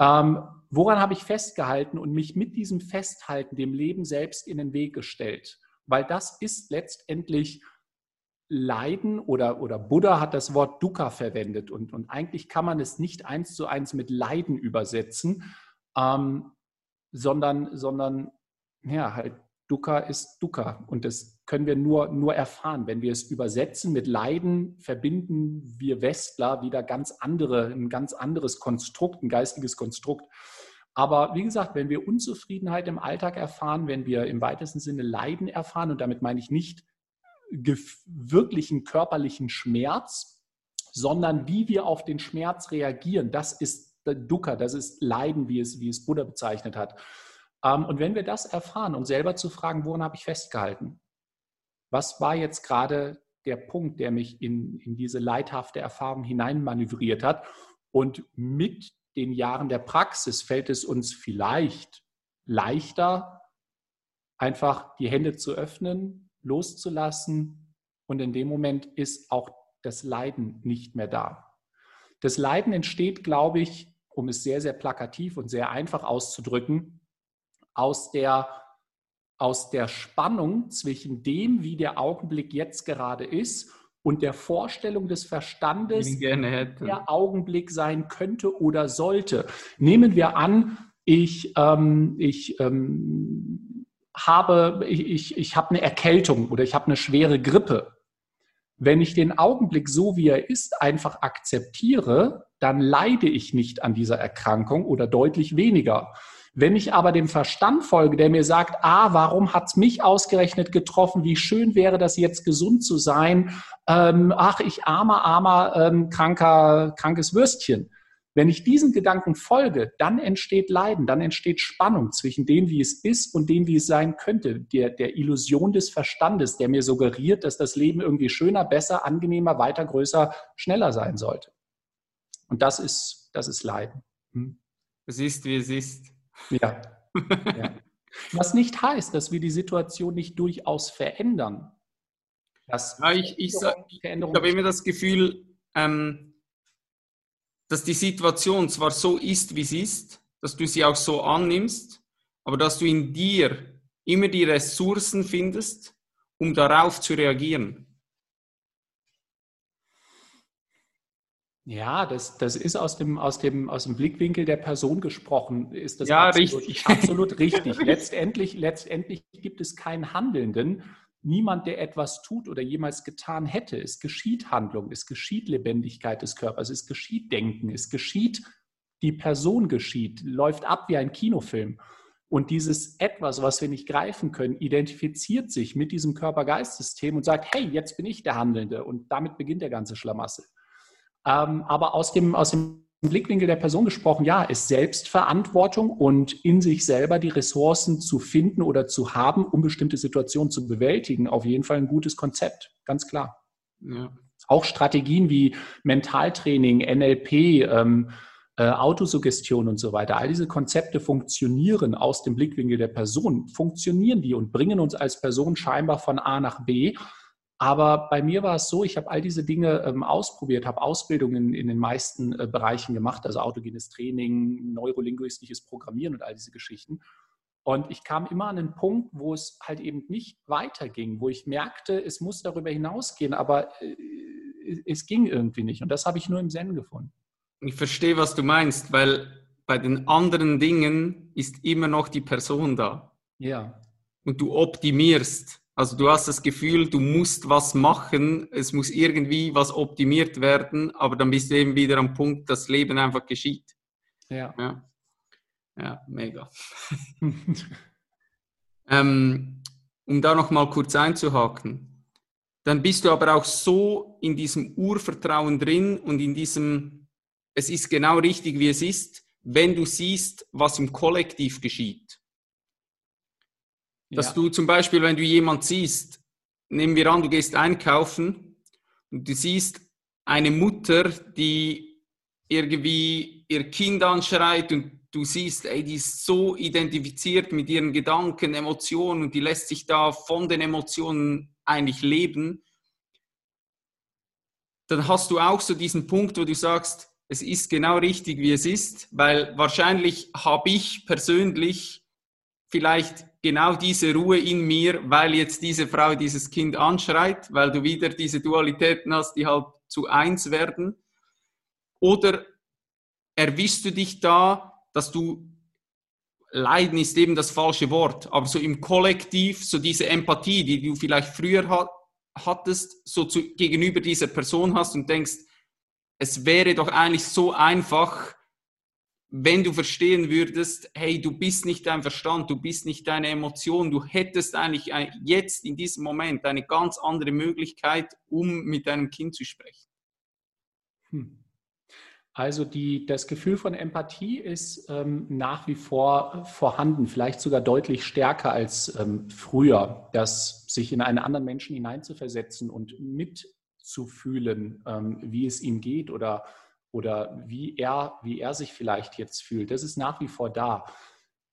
Ähm, woran habe ich festgehalten und mich mit diesem Festhalten dem Leben selbst in den Weg gestellt? weil das ist letztendlich Leiden oder, oder Buddha hat das Wort Dukkha verwendet und, und eigentlich kann man es nicht eins zu eins mit Leiden übersetzen, ähm, sondern, sondern ja, halt Dukkha ist Dukkha und das können wir nur, nur erfahren. Wenn wir es übersetzen mit Leiden, verbinden wir Westler wieder ganz andere, ein ganz anderes Konstrukt, ein geistiges Konstrukt. Aber wie gesagt, wenn wir Unzufriedenheit im Alltag erfahren, wenn wir im weitesten Sinne Leiden erfahren, und damit meine ich nicht wirklichen körperlichen Schmerz, sondern wie wir auf den Schmerz reagieren, das ist Dukkha, das ist Leiden, wie es, wie es Buddha bezeichnet hat. Ähm, und wenn wir das erfahren und selber zu fragen, woran habe ich festgehalten? Was war jetzt gerade der Punkt, der mich in, in diese leidhafte Erfahrung hineinmanövriert hat? Und mit den Jahren der Praxis fällt es uns vielleicht leichter, einfach die Hände zu öffnen, loszulassen und in dem Moment ist auch das Leiden nicht mehr da. Das Leiden entsteht, glaube ich, um es sehr, sehr plakativ und sehr einfach auszudrücken, aus der, aus der Spannung zwischen dem, wie der Augenblick jetzt gerade ist und der Vorstellung des Verstandes, der Augenblick sein könnte oder sollte. Nehmen wir an, ich, ähm, ich ähm, habe, ich, ich, ich habe eine Erkältung oder ich habe eine schwere Grippe. Wenn ich den Augenblick so wie er ist einfach akzeptiere, dann leide ich nicht an dieser Erkrankung oder deutlich weniger. Wenn ich aber dem Verstand folge, der mir sagt, ah, warum hat es mich ausgerechnet getroffen? Wie schön wäre das jetzt gesund zu sein? Ähm, ach, ich armer, armer, ähm, kranker, krankes Würstchen. Wenn ich diesen Gedanken folge, dann entsteht Leiden, dann entsteht Spannung zwischen dem, wie es ist und dem, wie es sein könnte, der, der Illusion des Verstandes, der mir suggeriert, dass das Leben irgendwie schöner, besser, angenehmer, weiter, größer, schneller sein sollte. Und das ist, das ist Leiden. Hm? Es ist, wie es ist. Ja. ja. Was nicht heißt, dass wir die Situation nicht durchaus verändern. ja, ich, ich, ich, ich habe immer das Gefühl, ähm, dass die Situation zwar so ist, wie sie ist, dass du sie auch so annimmst, aber dass du in dir immer die Ressourcen findest, um darauf zu reagieren. Ja, das, das ist aus dem, aus, dem, aus dem Blickwinkel der Person gesprochen, ist das ja, absolut richtig. absolut richtig. letztendlich, letztendlich gibt es keinen Handelnden, niemand, der etwas tut oder jemals getan hätte. Es geschieht Handlung, es geschieht Lebendigkeit des Körpers, es geschieht Denken, es geschieht, die Person geschieht, läuft ab wie ein Kinofilm. Und dieses etwas, was wir nicht greifen können, identifiziert sich mit diesem Körper-Geist-System und sagt, hey, jetzt bin ich der Handelnde. Und damit beginnt der ganze Schlamassel. Ähm, aber aus dem, aus dem Blickwinkel der Person gesprochen, ja, ist Selbstverantwortung und in sich selber die Ressourcen zu finden oder zu haben, um bestimmte Situationen zu bewältigen, auf jeden Fall ein gutes Konzept, ganz klar. Ja. Auch Strategien wie Mentaltraining, NLP, ähm, äh, Autosuggestion und so weiter, all diese Konzepte funktionieren aus dem Blickwinkel der Person, funktionieren die und bringen uns als Person scheinbar von A nach B aber bei mir war es so, ich habe all diese Dinge ähm, ausprobiert, habe Ausbildungen in den meisten äh, Bereichen gemacht, also autogenes Training, neurolinguistisches Programmieren und all diese Geschichten. Und ich kam immer an einen Punkt, wo es halt eben nicht weiterging, wo ich merkte, es muss darüber hinausgehen, aber äh, es ging irgendwie nicht. Und das habe ich nur im Zen gefunden. Ich verstehe, was du meinst, weil bei den anderen Dingen ist immer noch die Person da. Ja. Und du optimierst. Also du hast das Gefühl, du musst was machen, es muss irgendwie was optimiert werden, aber dann bist du eben wieder am Punkt, das Leben einfach geschieht. Ja. Ja, ja mega. ähm, um da nochmal kurz einzuhaken, dann bist du aber auch so in diesem Urvertrauen drin und in diesem, es ist genau richtig, wie es ist, wenn du siehst, was im Kollektiv geschieht. Dass ja. du zum Beispiel, wenn du jemand siehst, nehmen wir an, du gehst einkaufen und du siehst eine Mutter, die irgendwie ihr Kind anschreit und du siehst, ey, die ist so identifiziert mit ihren Gedanken, Emotionen und die lässt sich da von den Emotionen eigentlich leben, dann hast du auch so diesen Punkt, wo du sagst, es ist genau richtig, wie es ist, weil wahrscheinlich habe ich persönlich vielleicht genau diese Ruhe in mir, weil jetzt diese Frau dieses Kind anschreit, weil du wieder diese Dualitäten hast, die halt zu eins werden. Oder erwischst du dich da, dass du Leiden ist eben das falsche Wort, aber so im Kollektiv, so diese Empathie, die du vielleicht früher hat, hattest, so zu, gegenüber dieser Person hast und denkst, es wäre doch eigentlich so einfach, wenn du verstehen würdest, hey, du bist nicht dein Verstand, du bist nicht deine Emotion, du hättest eigentlich jetzt in diesem Moment eine ganz andere Möglichkeit, um mit deinem Kind zu sprechen. Hm. Also die, das Gefühl von Empathie ist ähm, nach wie vor vorhanden, vielleicht sogar deutlich stärker als ähm, früher, das sich in einen anderen Menschen hineinzuversetzen und mitzufühlen, ähm, wie es ihm geht oder, oder wie, er, wie er sich vielleicht jetzt fühlt. Das ist nach wie vor da.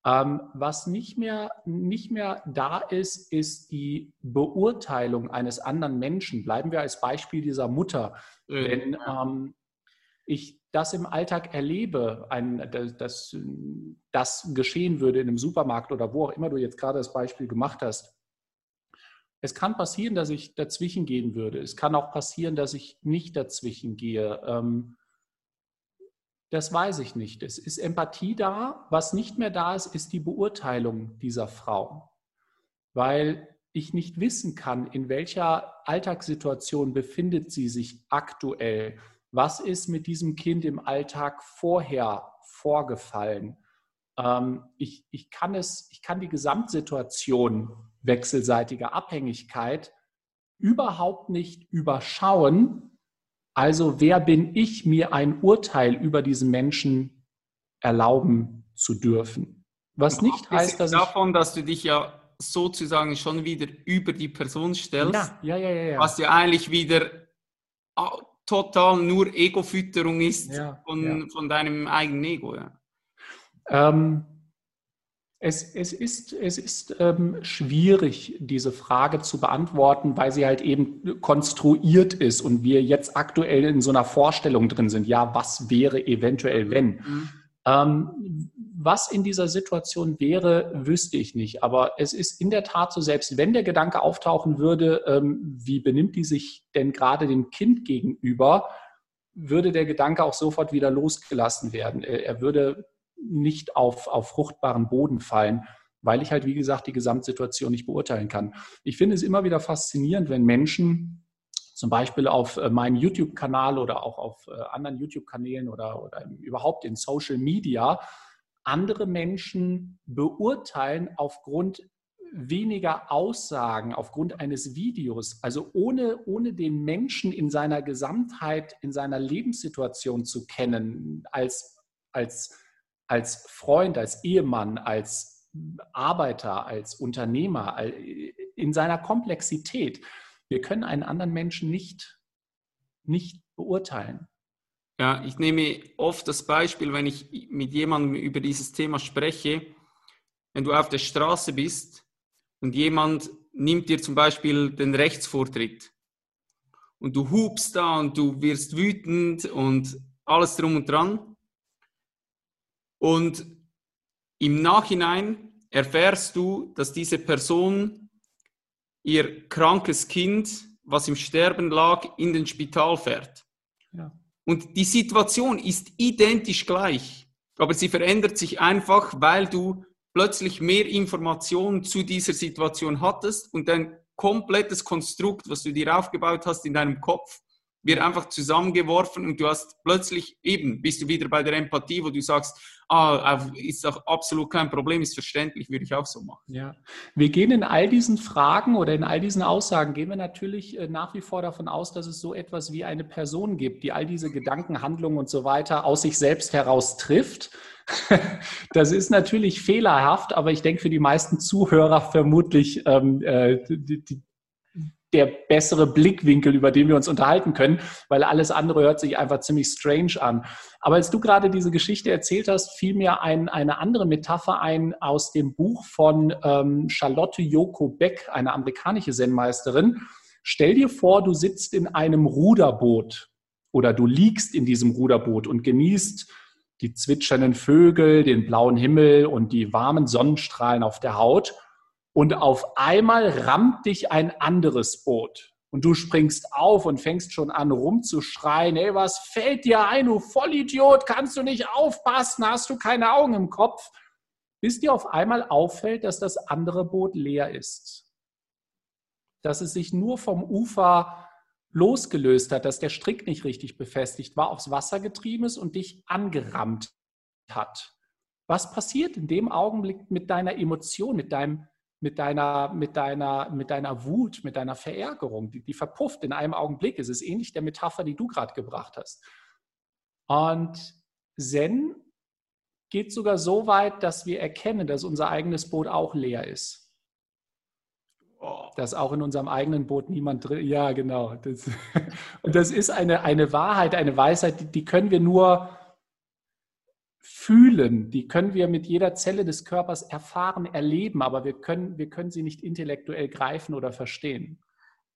Ähm, was nicht mehr, nicht mehr da ist, ist die Beurteilung eines anderen Menschen. Bleiben wir als Beispiel dieser Mutter. Mhm. Wenn ähm, ich das im Alltag erlebe, ein, dass das geschehen würde in einem Supermarkt oder wo auch immer du jetzt gerade das Beispiel gemacht hast, es kann passieren, dass ich dazwischen gehen würde. Es kann auch passieren, dass ich nicht dazwischen gehe. Ähm, das weiß ich nicht. Es ist Empathie da. Was nicht mehr da ist, ist die Beurteilung dieser Frau. Weil ich nicht wissen kann, in welcher Alltagssituation befindet sie sich aktuell was ist mit diesem Kind im Alltag vorher vorgefallen. Ähm, ich, ich, kann es, ich kann die Gesamtsituation wechselseitiger Abhängigkeit überhaupt nicht überschauen. Also wer bin ich, mir ein Urteil über diesen Menschen erlauben zu dürfen? Was nicht heißt, dass davon, ich, dass du dich ja sozusagen schon wieder über die Person stellst, ja, ja, ja, ja, was ja eigentlich wieder total nur Ego-Fütterung ist von, von deinem eigenen Ego. Ja. Ähm, es, es, ist, es ist ähm, schwierig, diese Frage zu beantworten, weil sie halt eben konstruiert ist und wir jetzt aktuell in so einer Vorstellung drin sind. Ja, was wäre eventuell, wenn? Mhm. Ähm, was in dieser Situation wäre, wüsste ich nicht. Aber es ist in der Tat so, selbst wenn der Gedanke auftauchen würde, ähm, wie benimmt die sich denn gerade dem Kind gegenüber, würde der Gedanke auch sofort wieder losgelassen werden. Er würde nicht auf, auf fruchtbaren Boden fallen, weil ich halt, wie gesagt, die Gesamtsituation nicht beurteilen kann. Ich finde es immer wieder faszinierend, wenn Menschen zum Beispiel auf äh, meinem YouTube-Kanal oder auch auf äh, anderen YouTube-Kanälen oder, oder überhaupt in Social Media andere Menschen beurteilen aufgrund weniger Aussagen, aufgrund eines Videos, also ohne, ohne den Menschen in seiner Gesamtheit, in seiner Lebenssituation zu kennen, als, als, als Freund, als Ehemann, als Arbeiter, als Unternehmer, in seiner Komplexität. Wir können einen anderen Menschen nicht, nicht beurteilen. Ja, ich nehme oft das Beispiel, wenn ich mit jemandem über dieses Thema spreche, wenn du auf der Straße bist und jemand nimmt dir zum Beispiel den Rechtsvortritt und du hupst da und du wirst wütend und alles drum und dran. Und im Nachhinein erfährst du, dass diese Person ihr krankes Kind, was im Sterben lag, in den Spital fährt. Ja. Und die Situation ist identisch gleich. aber sie verändert sich einfach, weil du plötzlich mehr Informationen zu dieser Situation hattest und dein komplettes Konstrukt, was du dir aufgebaut hast in deinem Kopf, wird einfach zusammengeworfen und du hast plötzlich eben, bist du wieder bei der Empathie, wo du sagst, ah, ist doch absolut kein Problem, ist verständlich, würde ich auch so machen. Ja, wir gehen in all diesen Fragen oder in all diesen Aussagen, gehen wir natürlich äh, nach wie vor davon aus, dass es so etwas wie eine Person gibt, die all diese Gedanken, Handlungen und so weiter aus sich selbst heraus trifft. Das ist natürlich fehlerhaft, aber ich denke für die meisten Zuhörer vermutlich ähm, äh, die, die, der bessere Blickwinkel, über den wir uns unterhalten können, weil alles andere hört sich einfach ziemlich strange an. Aber als du gerade diese Geschichte erzählt hast, fiel mir ein, eine andere Metapher ein aus dem Buch von ähm, Charlotte Joko Beck, eine amerikanische Zen-Meisterin. Stell dir vor, du sitzt in einem Ruderboot oder du liegst in diesem Ruderboot und genießt die zwitschernden Vögel, den blauen Himmel und die warmen Sonnenstrahlen auf der Haut und auf einmal rammt dich ein anderes Boot. Und du springst auf und fängst schon an rumzuschreien, ey, was fällt dir ein, du Vollidiot, kannst du nicht aufpassen, hast du keine Augen im Kopf? Bis dir auf einmal auffällt, dass das andere Boot leer ist. Dass es sich nur vom Ufer losgelöst hat, dass der Strick nicht richtig befestigt war, aufs Wasser getrieben ist und dich angerammt hat. Was passiert in dem Augenblick mit deiner Emotion, mit deinem mit deiner, mit deiner, mit deiner Wut, mit deiner Verärgerung, die, die verpufft in einem Augenblick. Es ist ähnlich der Metapher, die du gerade gebracht hast. Und Zen geht sogar so weit, dass wir erkennen, dass unser eigenes Boot auch leer ist. Dass auch in unserem eigenen Boot niemand drin Ja, genau. Das, und das ist eine, eine Wahrheit, eine Weisheit, die, die können wir nur fühlen, die können wir mit jeder Zelle des Körpers erfahren, erleben, aber wir können, wir können sie nicht intellektuell greifen oder verstehen.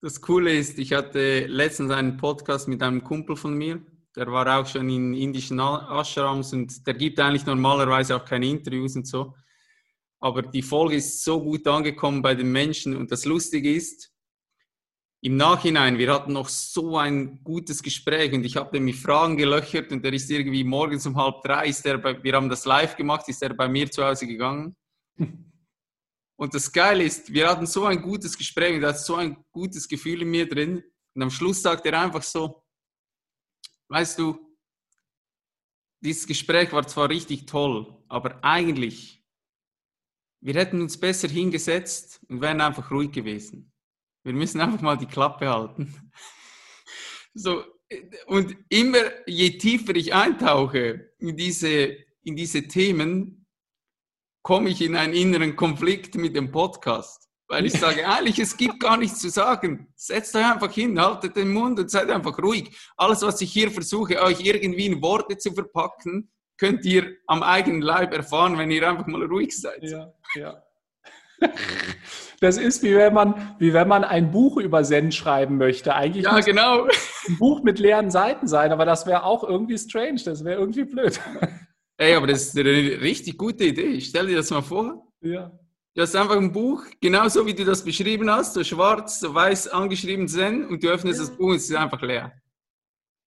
Das Coole ist, ich hatte letztens einen Podcast mit einem Kumpel von mir, der war auch schon in indischen Ashrams und der gibt eigentlich normalerweise auch keine Interviews und so. Aber die Folge ist so gut angekommen bei den Menschen und das Lustige ist, im Nachhinein, wir hatten noch so ein gutes Gespräch und ich habe mit Fragen gelöchert und der ist irgendwie morgens um halb drei, ist der bei, wir haben das live gemacht, ist er bei mir zu Hause gegangen. Und das Geile ist, wir hatten so ein gutes Gespräch und er hat so ein gutes Gefühl in mir drin. Und am Schluss sagt er einfach so, weißt du, dieses Gespräch war zwar richtig toll, aber eigentlich, wir hätten uns besser hingesetzt und wären einfach ruhig gewesen. Wir müssen einfach mal die Klappe halten. So, und immer je tiefer ich eintauche in diese, in diese Themen, komme ich in einen inneren Konflikt mit dem Podcast. Weil ich sage, eigentlich, es gibt gar nichts zu sagen. Setzt euch einfach hin, haltet den Mund und seid einfach ruhig. Alles, was ich hier versuche, euch irgendwie in Worte zu verpacken, könnt ihr am eigenen Leib erfahren, wenn ihr einfach mal ruhig seid. Ja, ja. Das ist wie wenn man, wie wenn man ein Buch über Zen schreiben möchte. Eigentlich ja, genau. ein Buch mit leeren Seiten sein, aber das wäre auch irgendwie strange, das wäre irgendwie blöd. Ey, aber das ist eine richtig gute Idee. Stell dir das mal vor. Ja. Du hast einfach ein Buch, genauso wie du das beschrieben hast, so schwarz, so weiß angeschrieben Zen und du öffnest ja. das Buch und es ist einfach leer.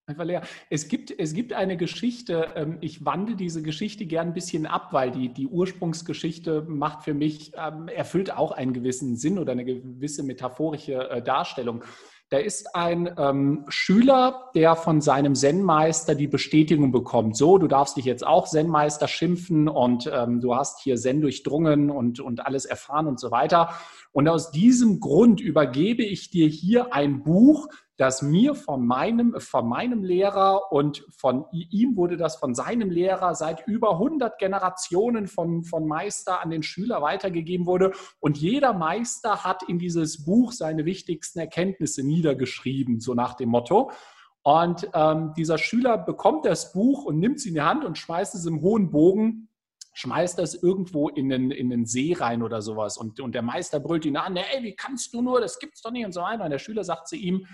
Einfach leer. Es gibt, es gibt eine Geschichte, ähm, ich wandle diese Geschichte gern ein bisschen ab, weil die, die Ursprungsgeschichte macht für mich, ähm, erfüllt auch einen gewissen Sinn oder eine gewisse metaphorische äh, Darstellung. Da ist ein ähm, Schüler, der von seinem Zen-Meister die Bestätigung bekommt. So, du darfst dich jetzt auch Zen-Meister schimpfen und ähm, du hast hier Zen durchdrungen und, und alles erfahren und so weiter. Und aus diesem Grund übergebe ich dir hier ein Buch, das mir von meinem, von meinem Lehrer und von ihm wurde das von seinem Lehrer seit über 100 Generationen von, von Meister an den Schüler weitergegeben wurde. Und jeder Meister hat in dieses Buch seine wichtigsten Erkenntnisse niedergeschrieben, so nach dem Motto. Und ähm, dieser Schüler bekommt das Buch und nimmt es in die Hand und schmeißt es im hohen Bogen schmeißt das irgendwo in den, in den See rein oder sowas. Und, und der Meister brüllt ihn an, ey, wie kannst du nur, das gibt's doch nicht und so weiter. Und der Schüler sagt zu ihm,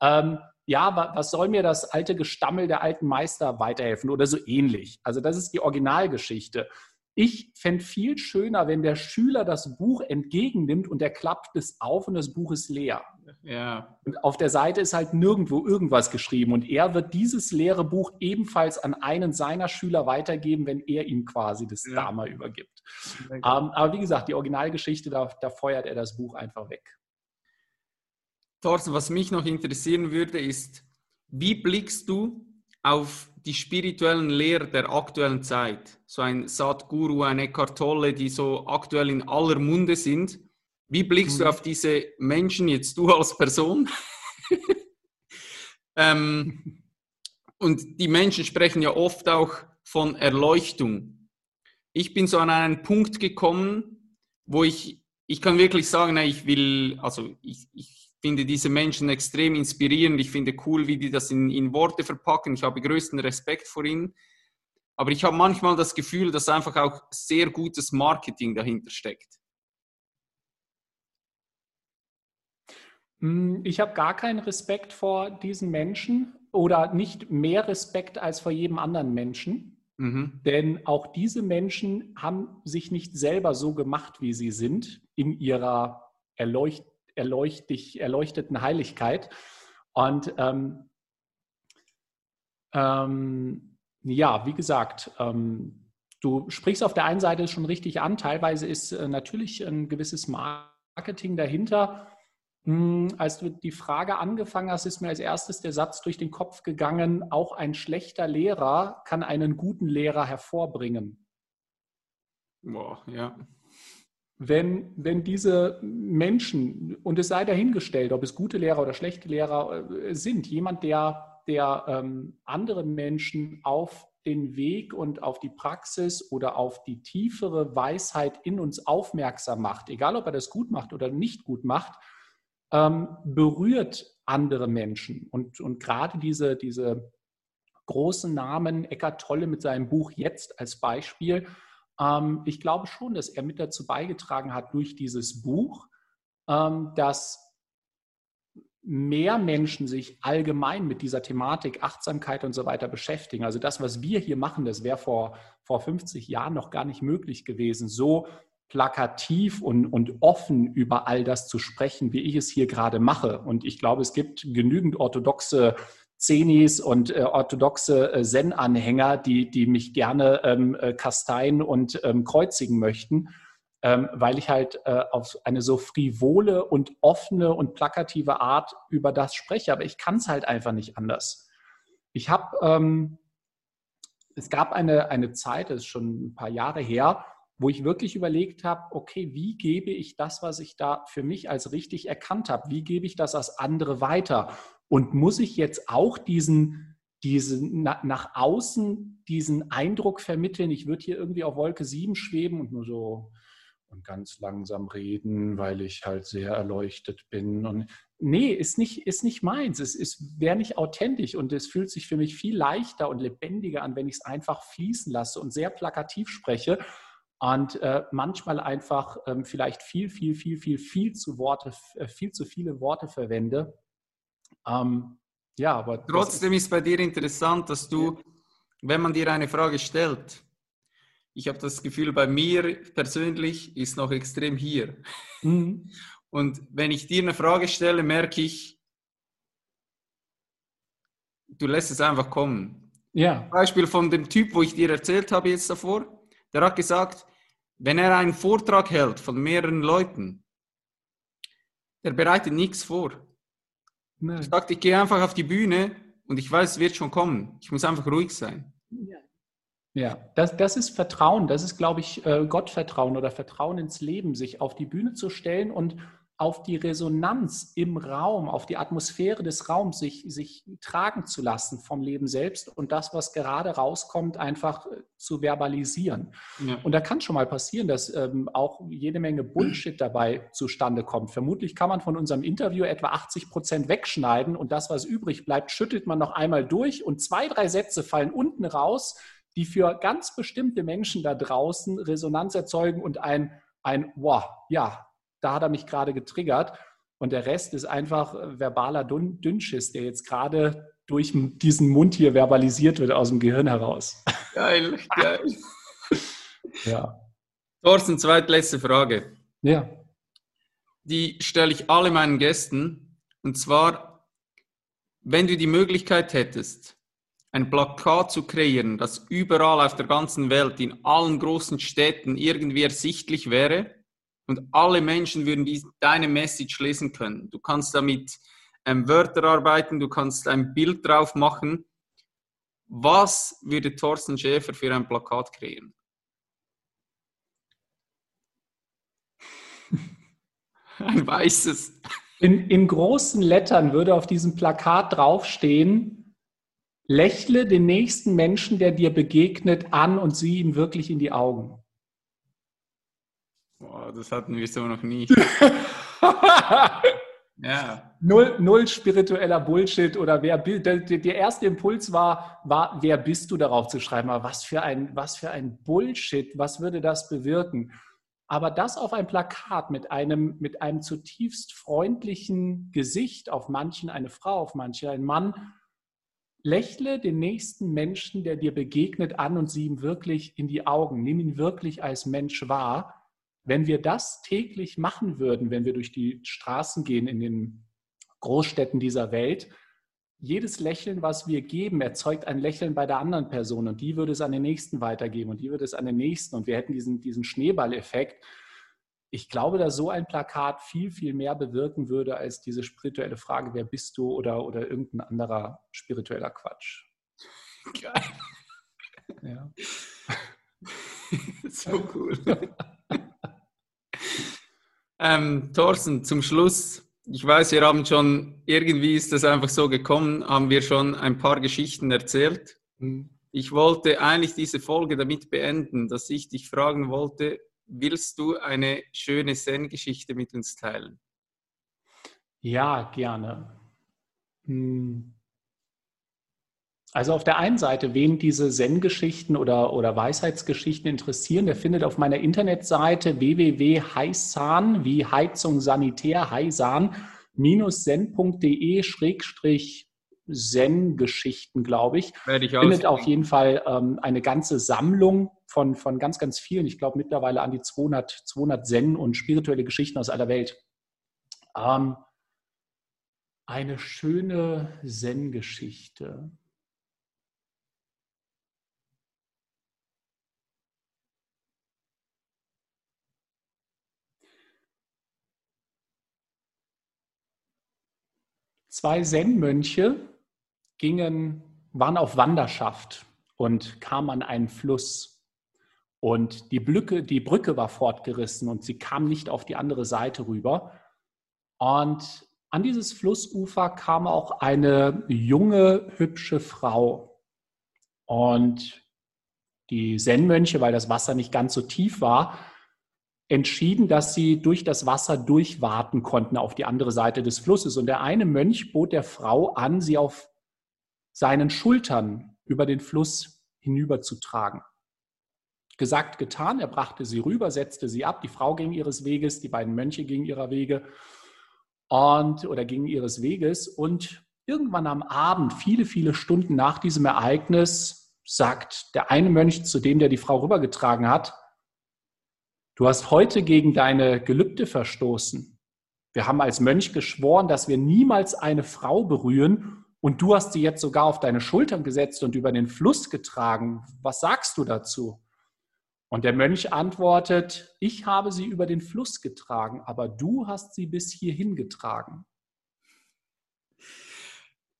ähm, ja, was soll mir das alte Gestammel der alten Meister weiterhelfen oder so ähnlich. Also das ist die Originalgeschichte. Ich fände viel schöner, wenn der Schüler das Buch entgegennimmt und er klappt es auf und das Buch ist leer. Ja. Und auf der Seite ist halt nirgendwo irgendwas geschrieben und er wird dieses leere Buch ebenfalls an einen seiner Schüler weitergeben, wenn er ihm quasi das ja. Dharma übergibt. Ähm, aber wie gesagt, die Originalgeschichte, da, da feuert er das Buch einfach weg. Thorsten, was mich noch interessieren würde, ist, wie blickst du auf die spirituellen Lehrer der aktuellen Zeit? So ein Sadhguru, ein Eckhart Tolle, die so aktuell in aller Munde sind. Wie blickst mhm. du auf diese Menschen, jetzt du als Person? ähm, und die Menschen sprechen ja oft auch von Erleuchtung. Ich bin so an einen Punkt gekommen, wo ich, ich kann wirklich sagen, ich will, also ich, ich finde diese Menschen extrem inspirierend. Ich finde cool, wie die das in, in Worte verpacken. Ich habe größten Respekt vor ihnen. Aber ich habe manchmal das Gefühl, dass einfach auch sehr gutes Marketing dahinter steckt. Hm, ich habe gar keinen Respekt vor diesen Menschen oder nicht mehr Respekt als vor jedem anderen Menschen. Mhm. Denn auch diese Menschen haben sich nicht selber so gemacht, wie sie sind, in ihrer Erleuchtung erleuchtig, erleuchteten Heiligkeit. Und ähm, ähm, ja, wie gesagt, ähm, du sprichst auf der einen Seite schon richtig an. Teilweise ist äh, natürlich ein gewisses Marketing dahinter. Hm, als du die Frage angefangen hast, ist mir als erstes der Satz durch den Kopf gegangen, auch ein schlechter Lehrer kann einen guten Lehrer hervorbringen. Boah, ja wenn, wenn diese Menschen, und es sei dahingestellt, ob es gute Lehrer oder schlechte Lehrer äh, sind, jemand, der, der ähm, andere Menschen auf den Weg und auf die Praxis oder auf die tiefere Weisheit in uns aufmerksam macht, egal ob er das gut macht oder nicht gut macht, ähm, berührt andere Menschen. Und, und gerade diese, diese großen Namen, Eckart Tolle mit seinem Buch Jetzt als Beispiel, ich glaube schon, dass er mit dazu beigetragen hat durch dieses Buch, ähm, dass mehr Menschen sich allgemein mit dieser Thematik Achtsamkeit und so weiter beschäftigen. Also das, was wir hier machen, das wäre vor, vor 50 Jahren noch gar nicht möglich gewesen, so plakativ und, und offen über all das zu sprechen, wie ich es hier gerade mache. Und ich glaube, es gibt genügend orthodoxe Zenis und äh, orthodoxe äh, Zen-Anhänger, die, die mich gerne ähm, äh, kasteien und ähm, kreuzigen möchten, ähm, weil ich halt äh, auf eine so frivole und offene und plakative Art über das spreche. Aber ich kann es halt einfach nicht anders. Ich habe, ähm, es gab eine, eine Zeit, das ist schon ein paar Jahre her, wo ich wirklich überlegt habe, okay, wie gebe ich das, was ich da für mich als richtig erkannt habe, wie gebe ich das als andere weiter? Und muss ich jetzt auch diesen, diesen nach außen diesen Eindruck vermitteln, ich würde hier irgendwie auf Wolke 7 schweben und nur so und ganz langsam reden, weil ich halt sehr erleuchtet bin. Und nee, ist nicht, ist nicht meins. Es ist, wäre nicht authentisch und es fühlt sich für mich viel leichter und lebendiger an, wenn ich es einfach fließen lasse und sehr plakativ spreche und äh, manchmal einfach ähm, vielleicht viel, viel, viel, viel, viel zu Worte, äh, viel zu viele Worte verwende, ähm, ja, aber. Trotzdem ist bei dir interessant, dass du, wenn man dir eine Frage stellt, ich habe das Gefühl, bei mir persönlich ist noch extrem hier. Mhm. Und wenn ich dir eine Frage stelle, merke ich, du lässt es einfach kommen. Ja. Beispiel von dem Typ, wo ich dir erzählt habe jetzt davor, der hat gesagt, wenn er einen Vortrag hält von mehreren Leuten, der bereitet nichts vor. Nein. Ich dachte, ich gehe einfach auf die Bühne und ich weiß, es wird schon kommen. Ich muss einfach ruhig sein. Ja, ja das, das ist Vertrauen. Das ist, glaube ich, äh, Gottvertrauen oder Vertrauen ins Leben, sich auf die Bühne zu stellen und auf die Resonanz im Raum, auf die Atmosphäre des Raums sich, sich tragen zu lassen vom Leben selbst und das, was gerade rauskommt, einfach äh, zu verbalisieren. Ja. Und da kann schon mal passieren, dass ähm, auch jede Menge Bullshit dabei zustande kommt. Vermutlich kann man von unserem Interview etwa 80 Prozent wegschneiden und das, was übrig bleibt, schüttelt man noch einmal durch und zwei, drei Sätze fallen unten raus, die für ganz bestimmte Menschen da draußen Resonanz erzeugen und ein, ein, wow, ja, da hat er mich gerade getriggert. Und der Rest ist einfach äh, verbaler Dünnschiss, der jetzt gerade durch diesen Mund hier verbalisiert wird aus dem Gehirn heraus. Geil, geil. Ja. Thorsten, zweitletzte Frage. Ja. Die stelle ich alle meinen Gästen. Und zwar, wenn du die Möglichkeit hättest, ein Plakat zu kreieren, das überall auf der ganzen Welt, in allen großen Städten irgendwie ersichtlich wäre und alle Menschen würden die, deine Message lesen können. Du kannst damit ähm, Wörter arbeiten, du kannst ein Bild drauf machen. Was würde Thorsten Schäfer für ein Plakat kreieren? ein weißes. In, in großen Lettern würde auf diesem Plakat draufstehen, lächle den nächsten Menschen, der dir begegnet, an und sieh ihm wirklich in die Augen. Boah, das hatten wir so noch nie. ja. Null, null spiritueller Bullshit oder wer der, der erste Impuls war, war, wer bist du darauf zu schreiben? Aber was für ein, was für ein Bullshit, was würde das bewirken? Aber das auf ein Plakat mit einem, mit einem zutiefst freundlichen Gesicht, auf manchen eine Frau, auf manchen ein Mann, lächle den nächsten Menschen, der dir begegnet, an und sieh ihm wirklich in die Augen. Nimm ihn wirklich als Mensch wahr. Wenn wir das täglich machen würden, wenn wir durch die Straßen gehen in den Großstädten dieser Welt, jedes Lächeln, was wir geben, erzeugt ein Lächeln bei der anderen Person und die würde es an den nächsten weitergeben und die würde es an den nächsten und wir hätten diesen, diesen Schneeballeffekt. Ich glaube, dass so ein Plakat viel, viel mehr bewirken würde als diese spirituelle Frage, wer bist du oder, oder irgendein anderer spiritueller Quatsch. Geil. Ja. so cool. ähm, Thorsten, zum Schluss ich weiß, wir haben schon, irgendwie ist das einfach so gekommen, haben wir schon ein paar Geschichten erzählt. Mhm. Ich wollte eigentlich diese Folge damit beenden, dass ich dich fragen wollte, willst du eine schöne Zen-Geschichte mit uns teilen? Ja, gerne. Hm. Also auf der einen Seite, wen diese Zen-Geschichten oder, oder Weisheitsgeschichten interessieren, der findet auf meiner Internetseite www.heisan, wie Heizung Sanitär, heisan, zen.de schrägstrich Zen-Geschichten, glaube ich. Werde ich Findet auf jeden Fall ähm, eine ganze Sammlung von, von ganz, ganz vielen. Ich glaube mittlerweile an die 200, 200 Zen und spirituelle Geschichten aus aller Welt. Ähm, eine schöne Zen-Geschichte. Zwei Zen-Mönche gingen, waren auf Wanderschaft und kamen an einen Fluss. Und die Brücke, die Brücke war fortgerissen und sie kamen nicht auf die andere Seite rüber. Und an dieses Flussufer kam auch eine junge, hübsche Frau. Und die Zen-Mönche, weil das Wasser nicht ganz so tief war, entschieden, dass sie durch das Wasser durchwarten konnten auf die andere Seite des Flusses. Und der eine Mönch bot der Frau an, sie auf seinen Schultern über den Fluss hinüberzutragen. Gesagt, getan, er brachte sie rüber, setzte sie ab, die Frau ging ihres Weges, die beiden Mönche gingen ihrer Wege und oder gingen ihres Weges und irgendwann am Abend, viele, viele Stunden nach diesem Ereignis, sagt der eine Mönch zu dem, der die Frau rübergetragen hat, Du hast heute gegen deine Gelübde verstoßen. Wir haben als Mönch geschworen, dass wir niemals eine Frau berühren und du hast sie jetzt sogar auf deine Schultern gesetzt und über den Fluss getragen. Was sagst du dazu? Und der Mönch antwortet, ich habe sie über den Fluss getragen, aber du hast sie bis hierhin getragen.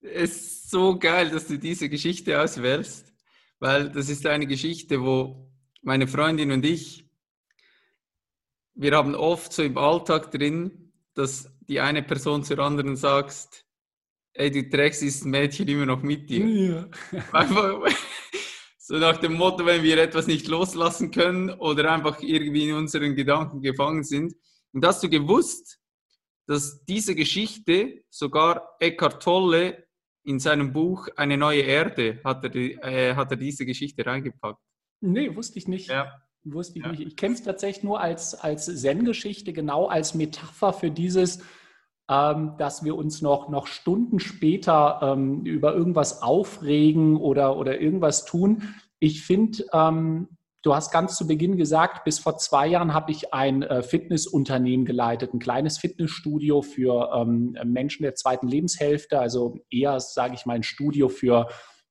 Es ist so geil, dass du diese Geschichte auswählst, weil das ist eine Geschichte, wo meine Freundin und ich wir haben oft so im Alltag drin, dass die eine Person zur anderen sagt, ey, du trägst dieses Mädchen immer noch mit dir. Ja. Einfach, so nach dem Motto, wenn wir etwas nicht loslassen können oder einfach irgendwie in unseren Gedanken gefangen sind. Und hast du gewusst, dass diese Geschichte sogar Eckhart Tolle in seinem Buch Eine neue Erde hat er, äh, hat er diese Geschichte reingepackt? Nee, wusste ich nicht. Ja. Wusste ich ja. nicht. Ich kenne es tatsächlich nur als, als Zen-Geschichte, genau als Metapher für dieses, ähm, dass wir uns noch, noch Stunden später ähm, über irgendwas aufregen oder, oder irgendwas tun. Ich finde, ähm, Du hast ganz zu Beginn gesagt, bis vor zwei Jahren habe ich ein äh, Fitnessunternehmen geleitet, ein kleines Fitnessstudio für ähm, Menschen der zweiten Lebenshälfte, also eher, sage ich mal, ein Studio für,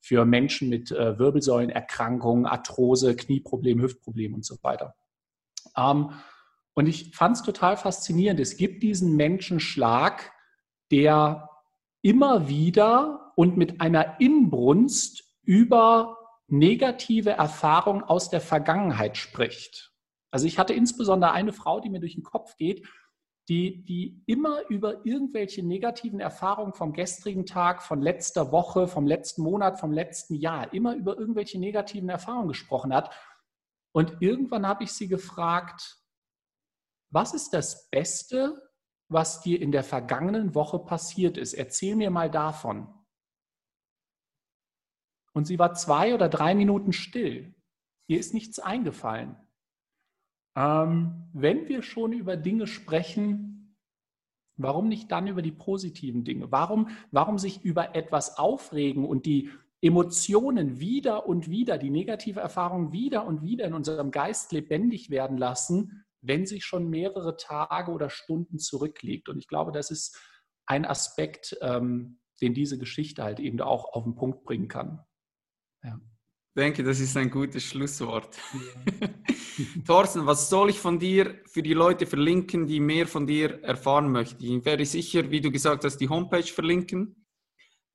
für Menschen mit äh, Wirbelsäulenerkrankungen, Arthrose, Knieproblemen, Hüftproblemen und so weiter. Ähm, und ich fand es total faszinierend. Es gibt diesen Menschenschlag, der immer wieder und mit einer Inbrunst über negative Erfahrung aus der Vergangenheit spricht. Also ich hatte insbesondere eine Frau, die mir durch den Kopf geht, die, die immer über irgendwelche negativen Erfahrungen vom gestrigen Tag, von letzter Woche, vom letzten Monat, vom letzten Jahr, immer über irgendwelche negativen Erfahrungen gesprochen hat. Und irgendwann habe ich sie gefragt, was ist das Beste, was dir in der vergangenen Woche passiert ist? Erzähl mir mal davon. Und sie war zwei oder drei Minuten still. Ihr ist nichts eingefallen. Ähm, wenn wir schon über Dinge sprechen, warum nicht dann über die positiven Dinge? Warum, warum sich über etwas aufregen und die Emotionen wieder und wieder, die negative Erfahrung wieder und wieder in unserem Geist lebendig werden lassen, wenn sich schon mehrere Tage oder Stunden zurückliegt? Und ich glaube, das ist ein Aspekt, ähm, den diese Geschichte halt eben auch auf den Punkt bringen kann. Ja. Ich denke, das ist ein gutes Schlusswort. Ja. Thorsten, was soll ich von dir für die Leute verlinken, die mehr von dir erfahren möchten? Ich werde sicher, wie du gesagt hast, die Homepage verlinken.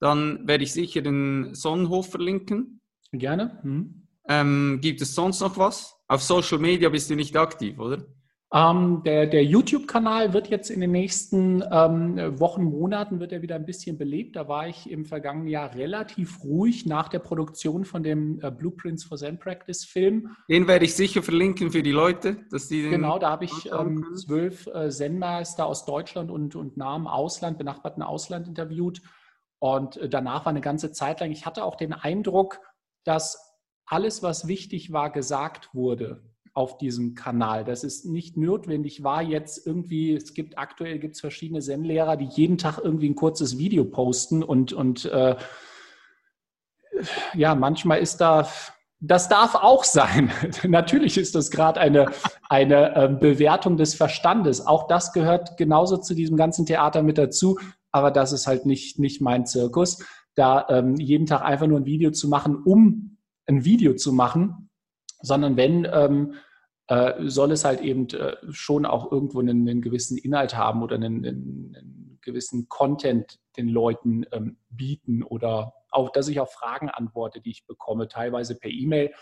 Dann werde ich sicher den Sonnenhof verlinken. Gerne. Hm. Ähm, gibt es sonst noch was? Auf Social Media bist du nicht aktiv, oder? Ähm, der, der YouTube-Kanal wird jetzt in den nächsten ähm, Wochen, Monaten wird er wieder ein bisschen belebt. Da war ich im vergangenen Jahr relativ ruhig nach der Produktion von dem äh, Blueprints for Zen Practice Film. Den werde ich sicher verlinken für die Leute, dass die Genau, da habe ich ähm, zwölf äh, Zen-Meister aus Deutschland und, und nahem Ausland, benachbarten Ausland interviewt. Und äh, danach war eine ganze Zeit lang, ich hatte auch den Eindruck, dass alles, was wichtig war, gesagt wurde auf diesem Kanal. Das ist nicht notwendig war jetzt irgendwie, es gibt aktuell gibt es verschiedene Zen-Lehrer, die jeden Tag irgendwie ein kurzes Video posten und, und äh, ja, manchmal ist da, das darf auch sein. Natürlich ist das gerade eine, eine äh, Bewertung des Verstandes. Auch das gehört genauso zu diesem ganzen Theater mit dazu, aber das ist halt nicht, nicht mein Zirkus. Da ähm, jeden Tag einfach nur ein Video zu machen, um ein Video zu machen, sondern wenn, ähm, äh, soll es halt eben äh, schon auch irgendwo einen, einen, gewissen Inhalt haben oder einen, einen, einen gewissen Content den Leuten ähm, bieten oder auch, dass ich auf Fragen antworte, die ich bekomme, teilweise per E-Mail.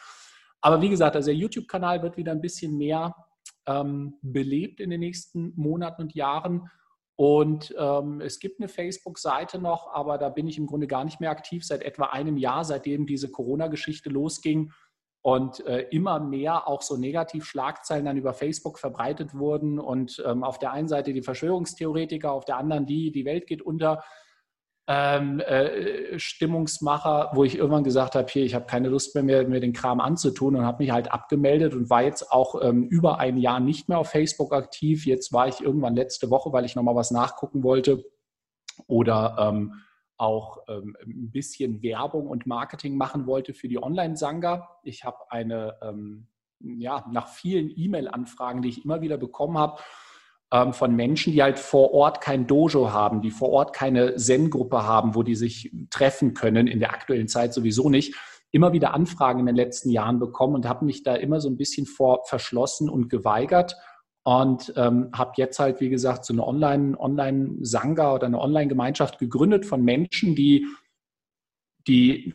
Aber wie gesagt, also der YouTube-Kanal wird wieder ein bisschen mehr ähm, belebt in den nächsten Monaten und Jahren. Und ähm, es gibt eine Facebook-Seite noch, aber da bin ich im Grunde gar nicht mehr aktiv seit etwa einem Jahr, seitdem diese Corona-Geschichte losging und äh, immer mehr auch so Negativschlagzeilen dann über Facebook verbreitet wurden und ähm, auf der einen Seite die Verschwörungstheoretiker, auf der anderen die, die Welt geht unter. Ähm, äh, Stimmungsmacher, wo ich irgendwann gesagt habe, hier, ich habe keine Lust mehr, mir, mir den Kram anzutun und habe mich halt abgemeldet und war jetzt auch ähm, über ein Jahr nicht mehr auf Facebook aktiv. Jetzt war ich irgendwann letzte Woche, weil ich nochmal was nachgucken wollte oder ähm, auch ähm, ein bisschen Werbung und Marketing machen wollte für die Online-Sanga. Ich habe eine, ähm, ja, nach vielen E-Mail-Anfragen, die ich immer wieder bekommen habe, ähm, von Menschen, die halt vor Ort kein Dojo haben, die vor Ort keine Zen-Gruppe haben, wo die sich treffen können, in der aktuellen Zeit sowieso nicht, immer wieder Anfragen in den letzten Jahren bekommen und habe mich da immer so ein bisschen vor verschlossen und geweigert und ähm, habe jetzt halt, wie gesagt, so eine Online-Sangha Online oder eine Online-Gemeinschaft gegründet von Menschen, die, die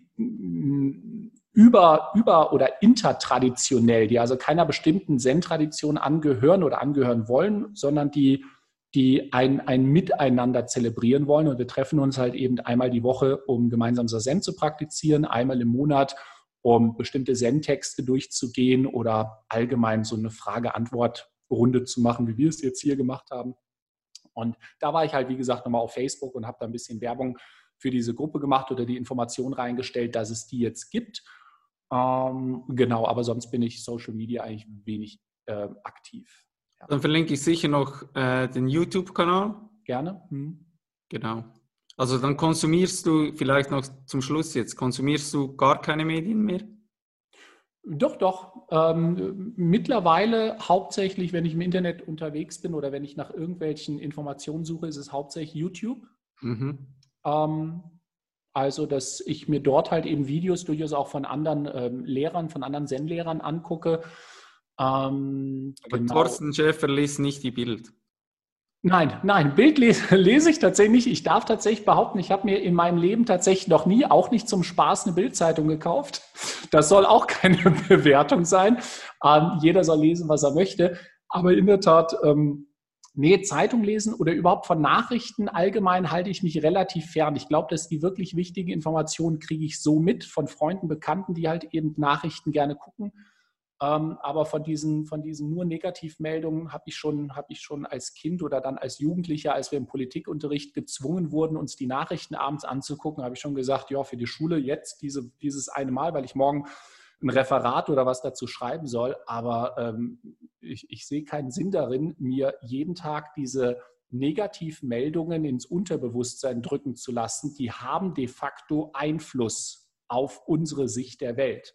über, über oder intertraditionell, die also keiner bestimmten Zen-Tradition angehören oder angehören wollen, sondern die, die ein, ein Miteinander zelebrieren wollen. Und wir treffen uns halt eben einmal die Woche, um gemeinsam Zen zu praktizieren, einmal im Monat, um bestimmte Zen-Texte durchzugehen oder allgemein so eine Frage-Antwort Runde zu machen, wie wir es jetzt hier gemacht haben. Und da war ich halt, wie gesagt, nochmal auf Facebook und habe da ein bisschen Werbung für diese Gruppe gemacht oder die Information reingestellt, dass es die jetzt gibt. Ähm, genau, aber sonst bin ich Social Media eigentlich wenig äh, aktiv. Ja. Dann verlinke ich sicher noch äh, den YouTube-Kanal. Gerne. Hm. Genau. Also dann konsumierst du vielleicht noch zum Schluss jetzt, konsumierst du gar keine Medien mehr? Doch, doch. Ähm, mittlerweile hauptsächlich, wenn ich im Internet unterwegs bin oder wenn ich nach irgendwelchen Informationen suche, ist es hauptsächlich YouTube. Mhm. Ähm, also, dass ich mir dort halt eben Videos durchaus auch von anderen ähm, Lehrern, von anderen Zen-Lehrern angucke. Ähm, Aber genau. Thorsten Schäfer liest nicht die Bild. Nein, nein, Bild lese, lese, ich tatsächlich nicht. Ich darf tatsächlich behaupten, ich habe mir in meinem Leben tatsächlich noch nie, auch nicht zum Spaß, eine Bildzeitung gekauft. Das soll auch keine Bewertung sein. Ähm, jeder soll lesen, was er möchte. Aber in der Tat, ähm, nee, Zeitung lesen oder überhaupt von Nachrichten allgemein halte ich mich relativ fern. Ich glaube, dass die wirklich wichtigen Informationen kriege ich so mit von Freunden, Bekannten, die halt eben Nachrichten gerne gucken. Ähm, aber von diesen, von diesen nur Negativmeldungen habe ich, schon, hab ich schon als Kind oder dann als Jugendlicher, als wir im Politikunterricht gezwungen wurden, uns die Nachrichten abends anzugucken, habe ich schon gesagt, ja, für die Schule jetzt diese, dieses eine Mal, weil ich morgen ein Referat oder was dazu schreiben soll. Aber ähm, ich, ich sehe keinen Sinn darin, mir jeden Tag diese Negativmeldungen ins Unterbewusstsein drücken zu lassen. Die haben de facto Einfluss auf unsere Sicht der Welt.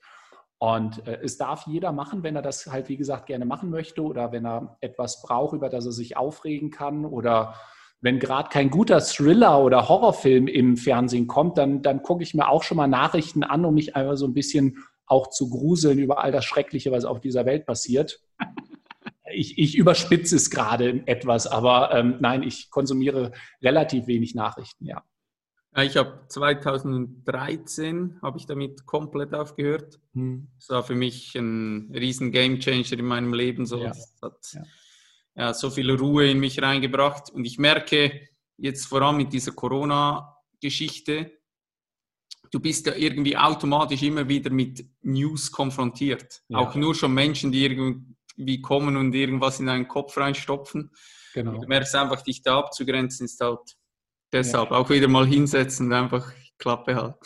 Und äh, es darf jeder machen, wenn er das halt, wie gesagt, gerne machen möchte oder wenn er etwas braucht, über das er sich aufregen kann oder wenn gerade kein guter Thriller oder Horrorfilm im Fernsehen kommt, dann, dann gucke ich mir auch schon mal Nachrichten an, um mich einfach so ein bisschen auch zu gruseln über all das Schreckliche, was auf dieser Welt passiert. Ich, ich überspitze es gerade etwas, aber ähm, nein, ich konsumiere relativ wenig Nachrichten, ja. Ich habe 2013 habe ich damit komplett aufgehört. Hm. Das war für mich ein riesen Gamechanger in meinem Leben. So. Ja. Das hat ja. Ja, so viel Ruhe in mich reingebracht. Und ich merke jetzt vor allem mit dieser Corona-Geschichte, du bist ja irgendwie automatisch immer wieder mit News konfrontiert. Ja. Auch nur schon Menschen, die irgendwie kommen und irgendwas in deinen Kopf reinstopfen. Genau. du merkst einfach, dich da abzugrenzen, ist halt Deshalb ja. auch wieder mal hinsetzen und einfach Klappe halten.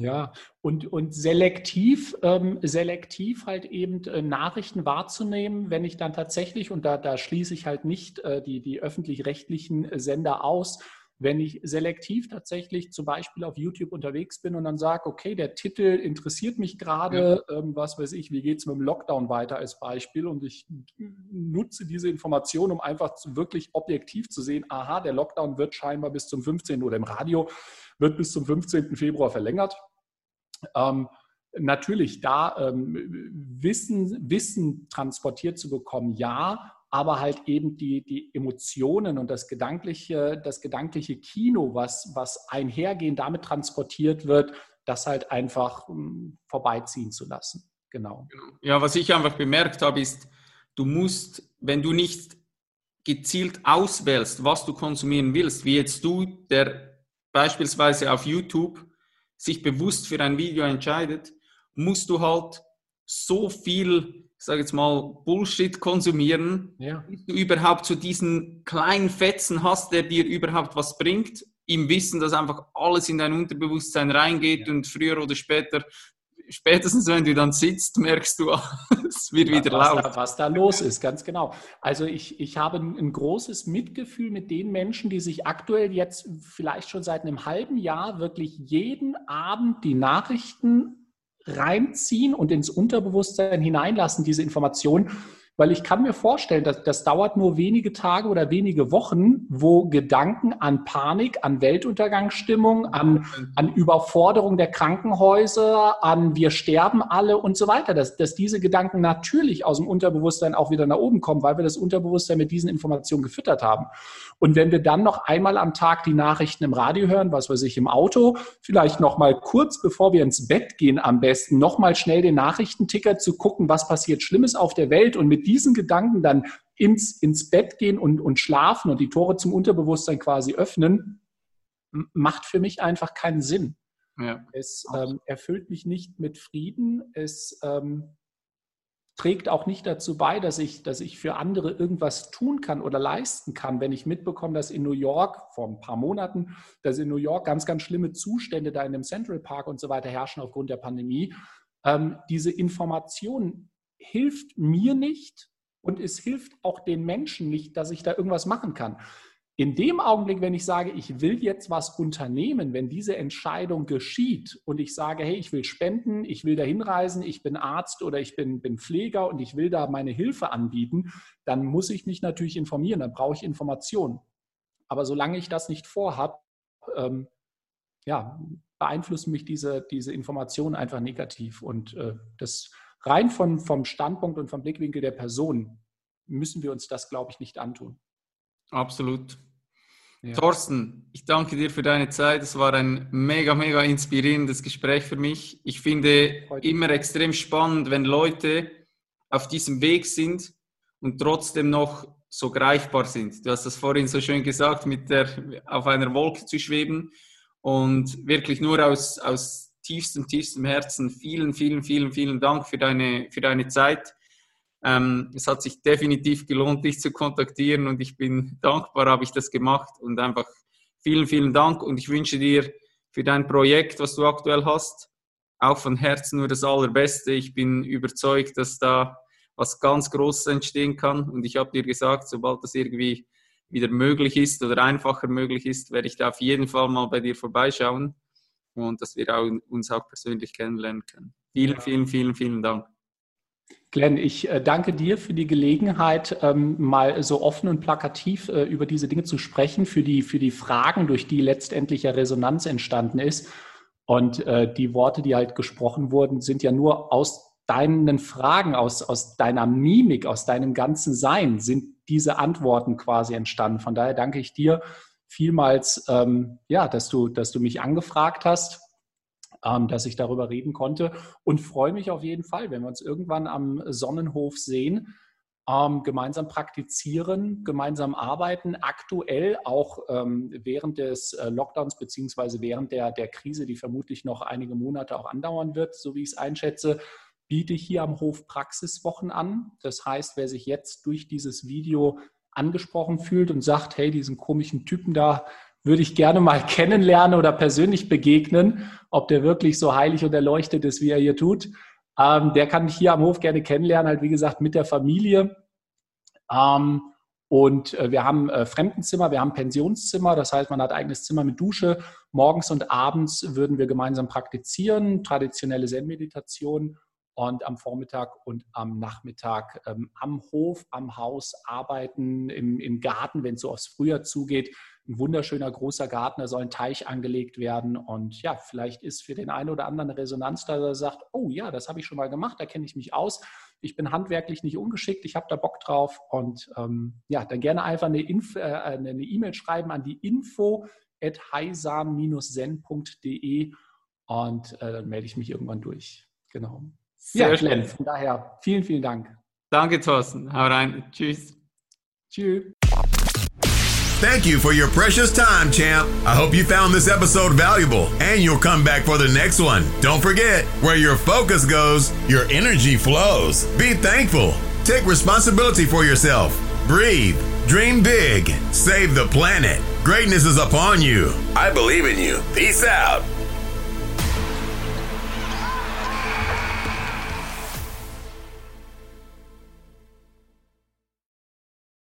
Ja, und, und selektiv, ähm, selektiv halt eben äh, Nachrichten wahrzunehmen, wenn ich dann tatsächlich, und da, da schließe ich halt nicht äh, die, die öffentlich-rechtlichen Sender aus, wenn ich selektiv tatsächlich zum Beispiel auf YouTube unterwegs bin und dann sage, okay, der Titel interessiert mich gerade, ja. ähm, was weiß ich, wie geht es mit dem Lockdown weiter als Beispiel und ich nutze diese Information, um einfach zu, wirklich objektiv zu sehen, aha, der Lockdown wird scheinbar bis zum 15. oder im Radio wird bis zum 15. Februar verlängert. Ähm, natürlich da ähm, Wissen, Wissen transportiert zu bekommen, ja, aber halt eben die, die Emotionen und das gedankliche, das gedankliche Kino, was, was einhergehend damit transportiert wird, das halt einfach hm, vorbeiziehen zu lassen. Genau. genau. Ja, was ich einfach bemerkt habe, ist, du musst, wenn du nicht gezielt auswählst, was du konsumieren willst, wie jetzt du, der beispielsweise auf YouTube sich bewusst für ein Video entscheidet, musst du halt so viel ich sage jetzt mal, Bullshit konsumieren, ja. bis du überhaupt zu so diesen kleinen Fetzen hast, der dir überhaupt was bringt, im Wissen, dass einfach alles in dein Unterbewusstsein reingeht ja. und früher oder später, spätestens wenn du dann sitzt, merkst du, es wird wieder was laut. Da, was da los ist, ganz genau. Also ich, ich habe ein großes Mitgefühl mit den Menschen, die sich aktuell jetzt vielleicht schon seit einem halben Jahr wirklich jeden Abend die Nachrichten reinziehen und ins Unterbewusstsein hineinlassen, diese Informationen. Weil ich kann mir vorstellen, dass das dauert nur wenige Tage oder wenige Wochen, wo Gedanken an Panik, an Weltuntergangsstimmung, an, an Überforderung der Krankenhäuser, an wir sterben alle und so weiter, dass, dass diese Gedanken natürlich aus dem Unterbewusstsein auch wieder nach oben kommen, weil wir das Unterbewusstsein mit diesen Informationen gefüttert haben. Und wenn wir dann noch einmal am Tag die Nachrichten im Radio hören, was weiß ich, im Auto, vielleicht noch mal kurz bevor wir ins Bett gehen am besten, noch mal schnell den Nachrichtenticker zu gucken, was passiert Schlimmes auf der Welt und mit diesen Gedanken dann ins, ins Bett gehen und, und schlafen und die Tore zum Unterbewusstsein quasi öffnen, macht für mich einfach keinen Sinn. Ja. Es ähm, erfüllt mich nicht mit Frieden. Es ähm, trägt auch nicht dazu bei, dass ich, dass ich für andere irgendwas tun kann oder leisten kann, wenn ich mitbekomme, dass in New York vor ein paar Monaten, dass in New York ganz, ganz schlimme Zustände da in dem Central Park und so weiter herrschen aufgrund der Pandemie. Ähm, diese Information hilft mir nicht und es hilft auch den Menschen nicht, dass ich da irgendwas machen kann. in dem Augenblick, wenn ich sage, ich will jetzt was unternehmen, wenn diese Entscheidung geschieht und ich sage, hey, ich will spenden, ich will da hinreisen, ich bin Arzt oder ich bin, bin Pfleger und ich will da meine Hilfe anbieten, dann muss ich mich natürlich informieren, dann brauche ich Informationen. Aber solange ich das nicht vorhabe, ähm, ja, beeinflussen mich diese, diese Informationen einfach negativ. Und äh, das rein von, vom Standpunkt und vom Blickwinkel der Person müssen wir uns das, glaube ich, nicht antun. Absolut. Ja. Thorsten, ich danke dir für deine Zeit. Es war ein mega, mega inspirierendes Gespräch für mich. Ich finde immer extrem spannend, wenn Leute auf diesem Weg sind und trotzdem noch so greifbar sind. Du hast das vorhin so schön gesagt, mit der, auf einer Wolke zu schweben und wirklich nur aus, aus tiefstem, tiefstem Herzen vielen, vielen, vielen, vielen Dank für deine, für deine Zeit. Ähm, es hat sich definitiv gelohnt, dich zu kontaktieren und ich bin dankbar, habe ich das gemacht und einfach vielen, vielen Dank und ich wünsche dir für dein Projekt, was du aktuell hast, auch von Herzen nur das Allerbeste. Ich bin überzeugt, dass da was ganz Großes entstehen kann und ich habe dir gesagt, sobald das irgendwie wieder möglich ist oder einfacher möglich ist, werde ich da auf jeden Fall mal bei dir vorbeischauen und dass wir auch, uns auch persönlich kennenlernen können. Vielen, vielen, vielen, vielen Dank. Glenn, ich äh, danke dir für die Gelegenheit, ähm, mal so offen und plakativ äh, über diese Dinge zu sprechen, für die, für die Fragen, durch die letztendlich ja Resonanz entstanden ist. Und äh, die Worte, die halt gesprochen wurden, sind ja nur aus deinen Fragen, aus, aus deiner Mimik, aus deinem ganzen Sein, sind diese Antworten quasi entstanden. Von daher danke ich dir vielmals, ähm, ja, dass du, dass du mich angefragt hast ähm, dass ich darüber reden konnte und freue mich auf jeden Fall, wenn wir uns irgendwann am Sonnenhof sehen, ähm, gemeinsam praktizieren, gemeinsam arbeiten, aktuell auch ähm, während des äh, Lockdowns beziehungsweise während der, der Krise, die vermutlich noch einige Monate auch andauern wird, so wie ich es einschätze, biete ich hier am Hof Praxiswochen an. Das heißt, wer sich jetzt durch dieses Video angesprochen fühlt und sagt, hey, diesen komischen Typen da, würde ich gerne mal kennenlernen oder persönlich begegnen, ob der wirklich so heilig und erleuchtet ist, wie er hier tut. Ähm, der kann mich hier am Hof gerne kennenlernen, halt wie gesagt mit der Familie. Ähm, und äh, wir haben äh, Fremdenzimmer, wir haben Pensionszimmer, das heißt, man hat eigenes Zimmer mit Dusche. Morgens und abends würden wir gemeinsam praktizieren, traditionelle Zen-Meditation und am Vormittag und am Nachmittag ähm, am Hof, am Haus arbeiten, im, im Garten, wenn es so aufs Frühjahr zugeht, ein wunderschöner großer Garten, da soll ein Teich angelegt werden. Und ja, vielleicht ist für den einen oder anderen eine Resonanz da, der sagt, oh ja, das habe ich schon mal gemacht, da kenne ich mich aus. Ich bin handwerklich nicht ungeschickt, ich habe da Bock drauf. Und ähm, ja, dann gerne einfach eine äh, E-Mail schreiben an die info at heisam-zen.de und äh, dann melde ich mich irgendwann durch. Genau. Sehr ja, Glenn, von daher vielen, vielen Dank. Danke, Thorsten. Hau rein. Tschüss. Tschüss. Thank you for your precious time, champ. I hope you found this episode valuable and you'll come back for the next one. Don't forget, where your focus goes, your energy flows. Be thankful. Take responsibility for yourself. Breathe. Dream big. Save the planet. Greatness is upon you. I believe in you. Peace out.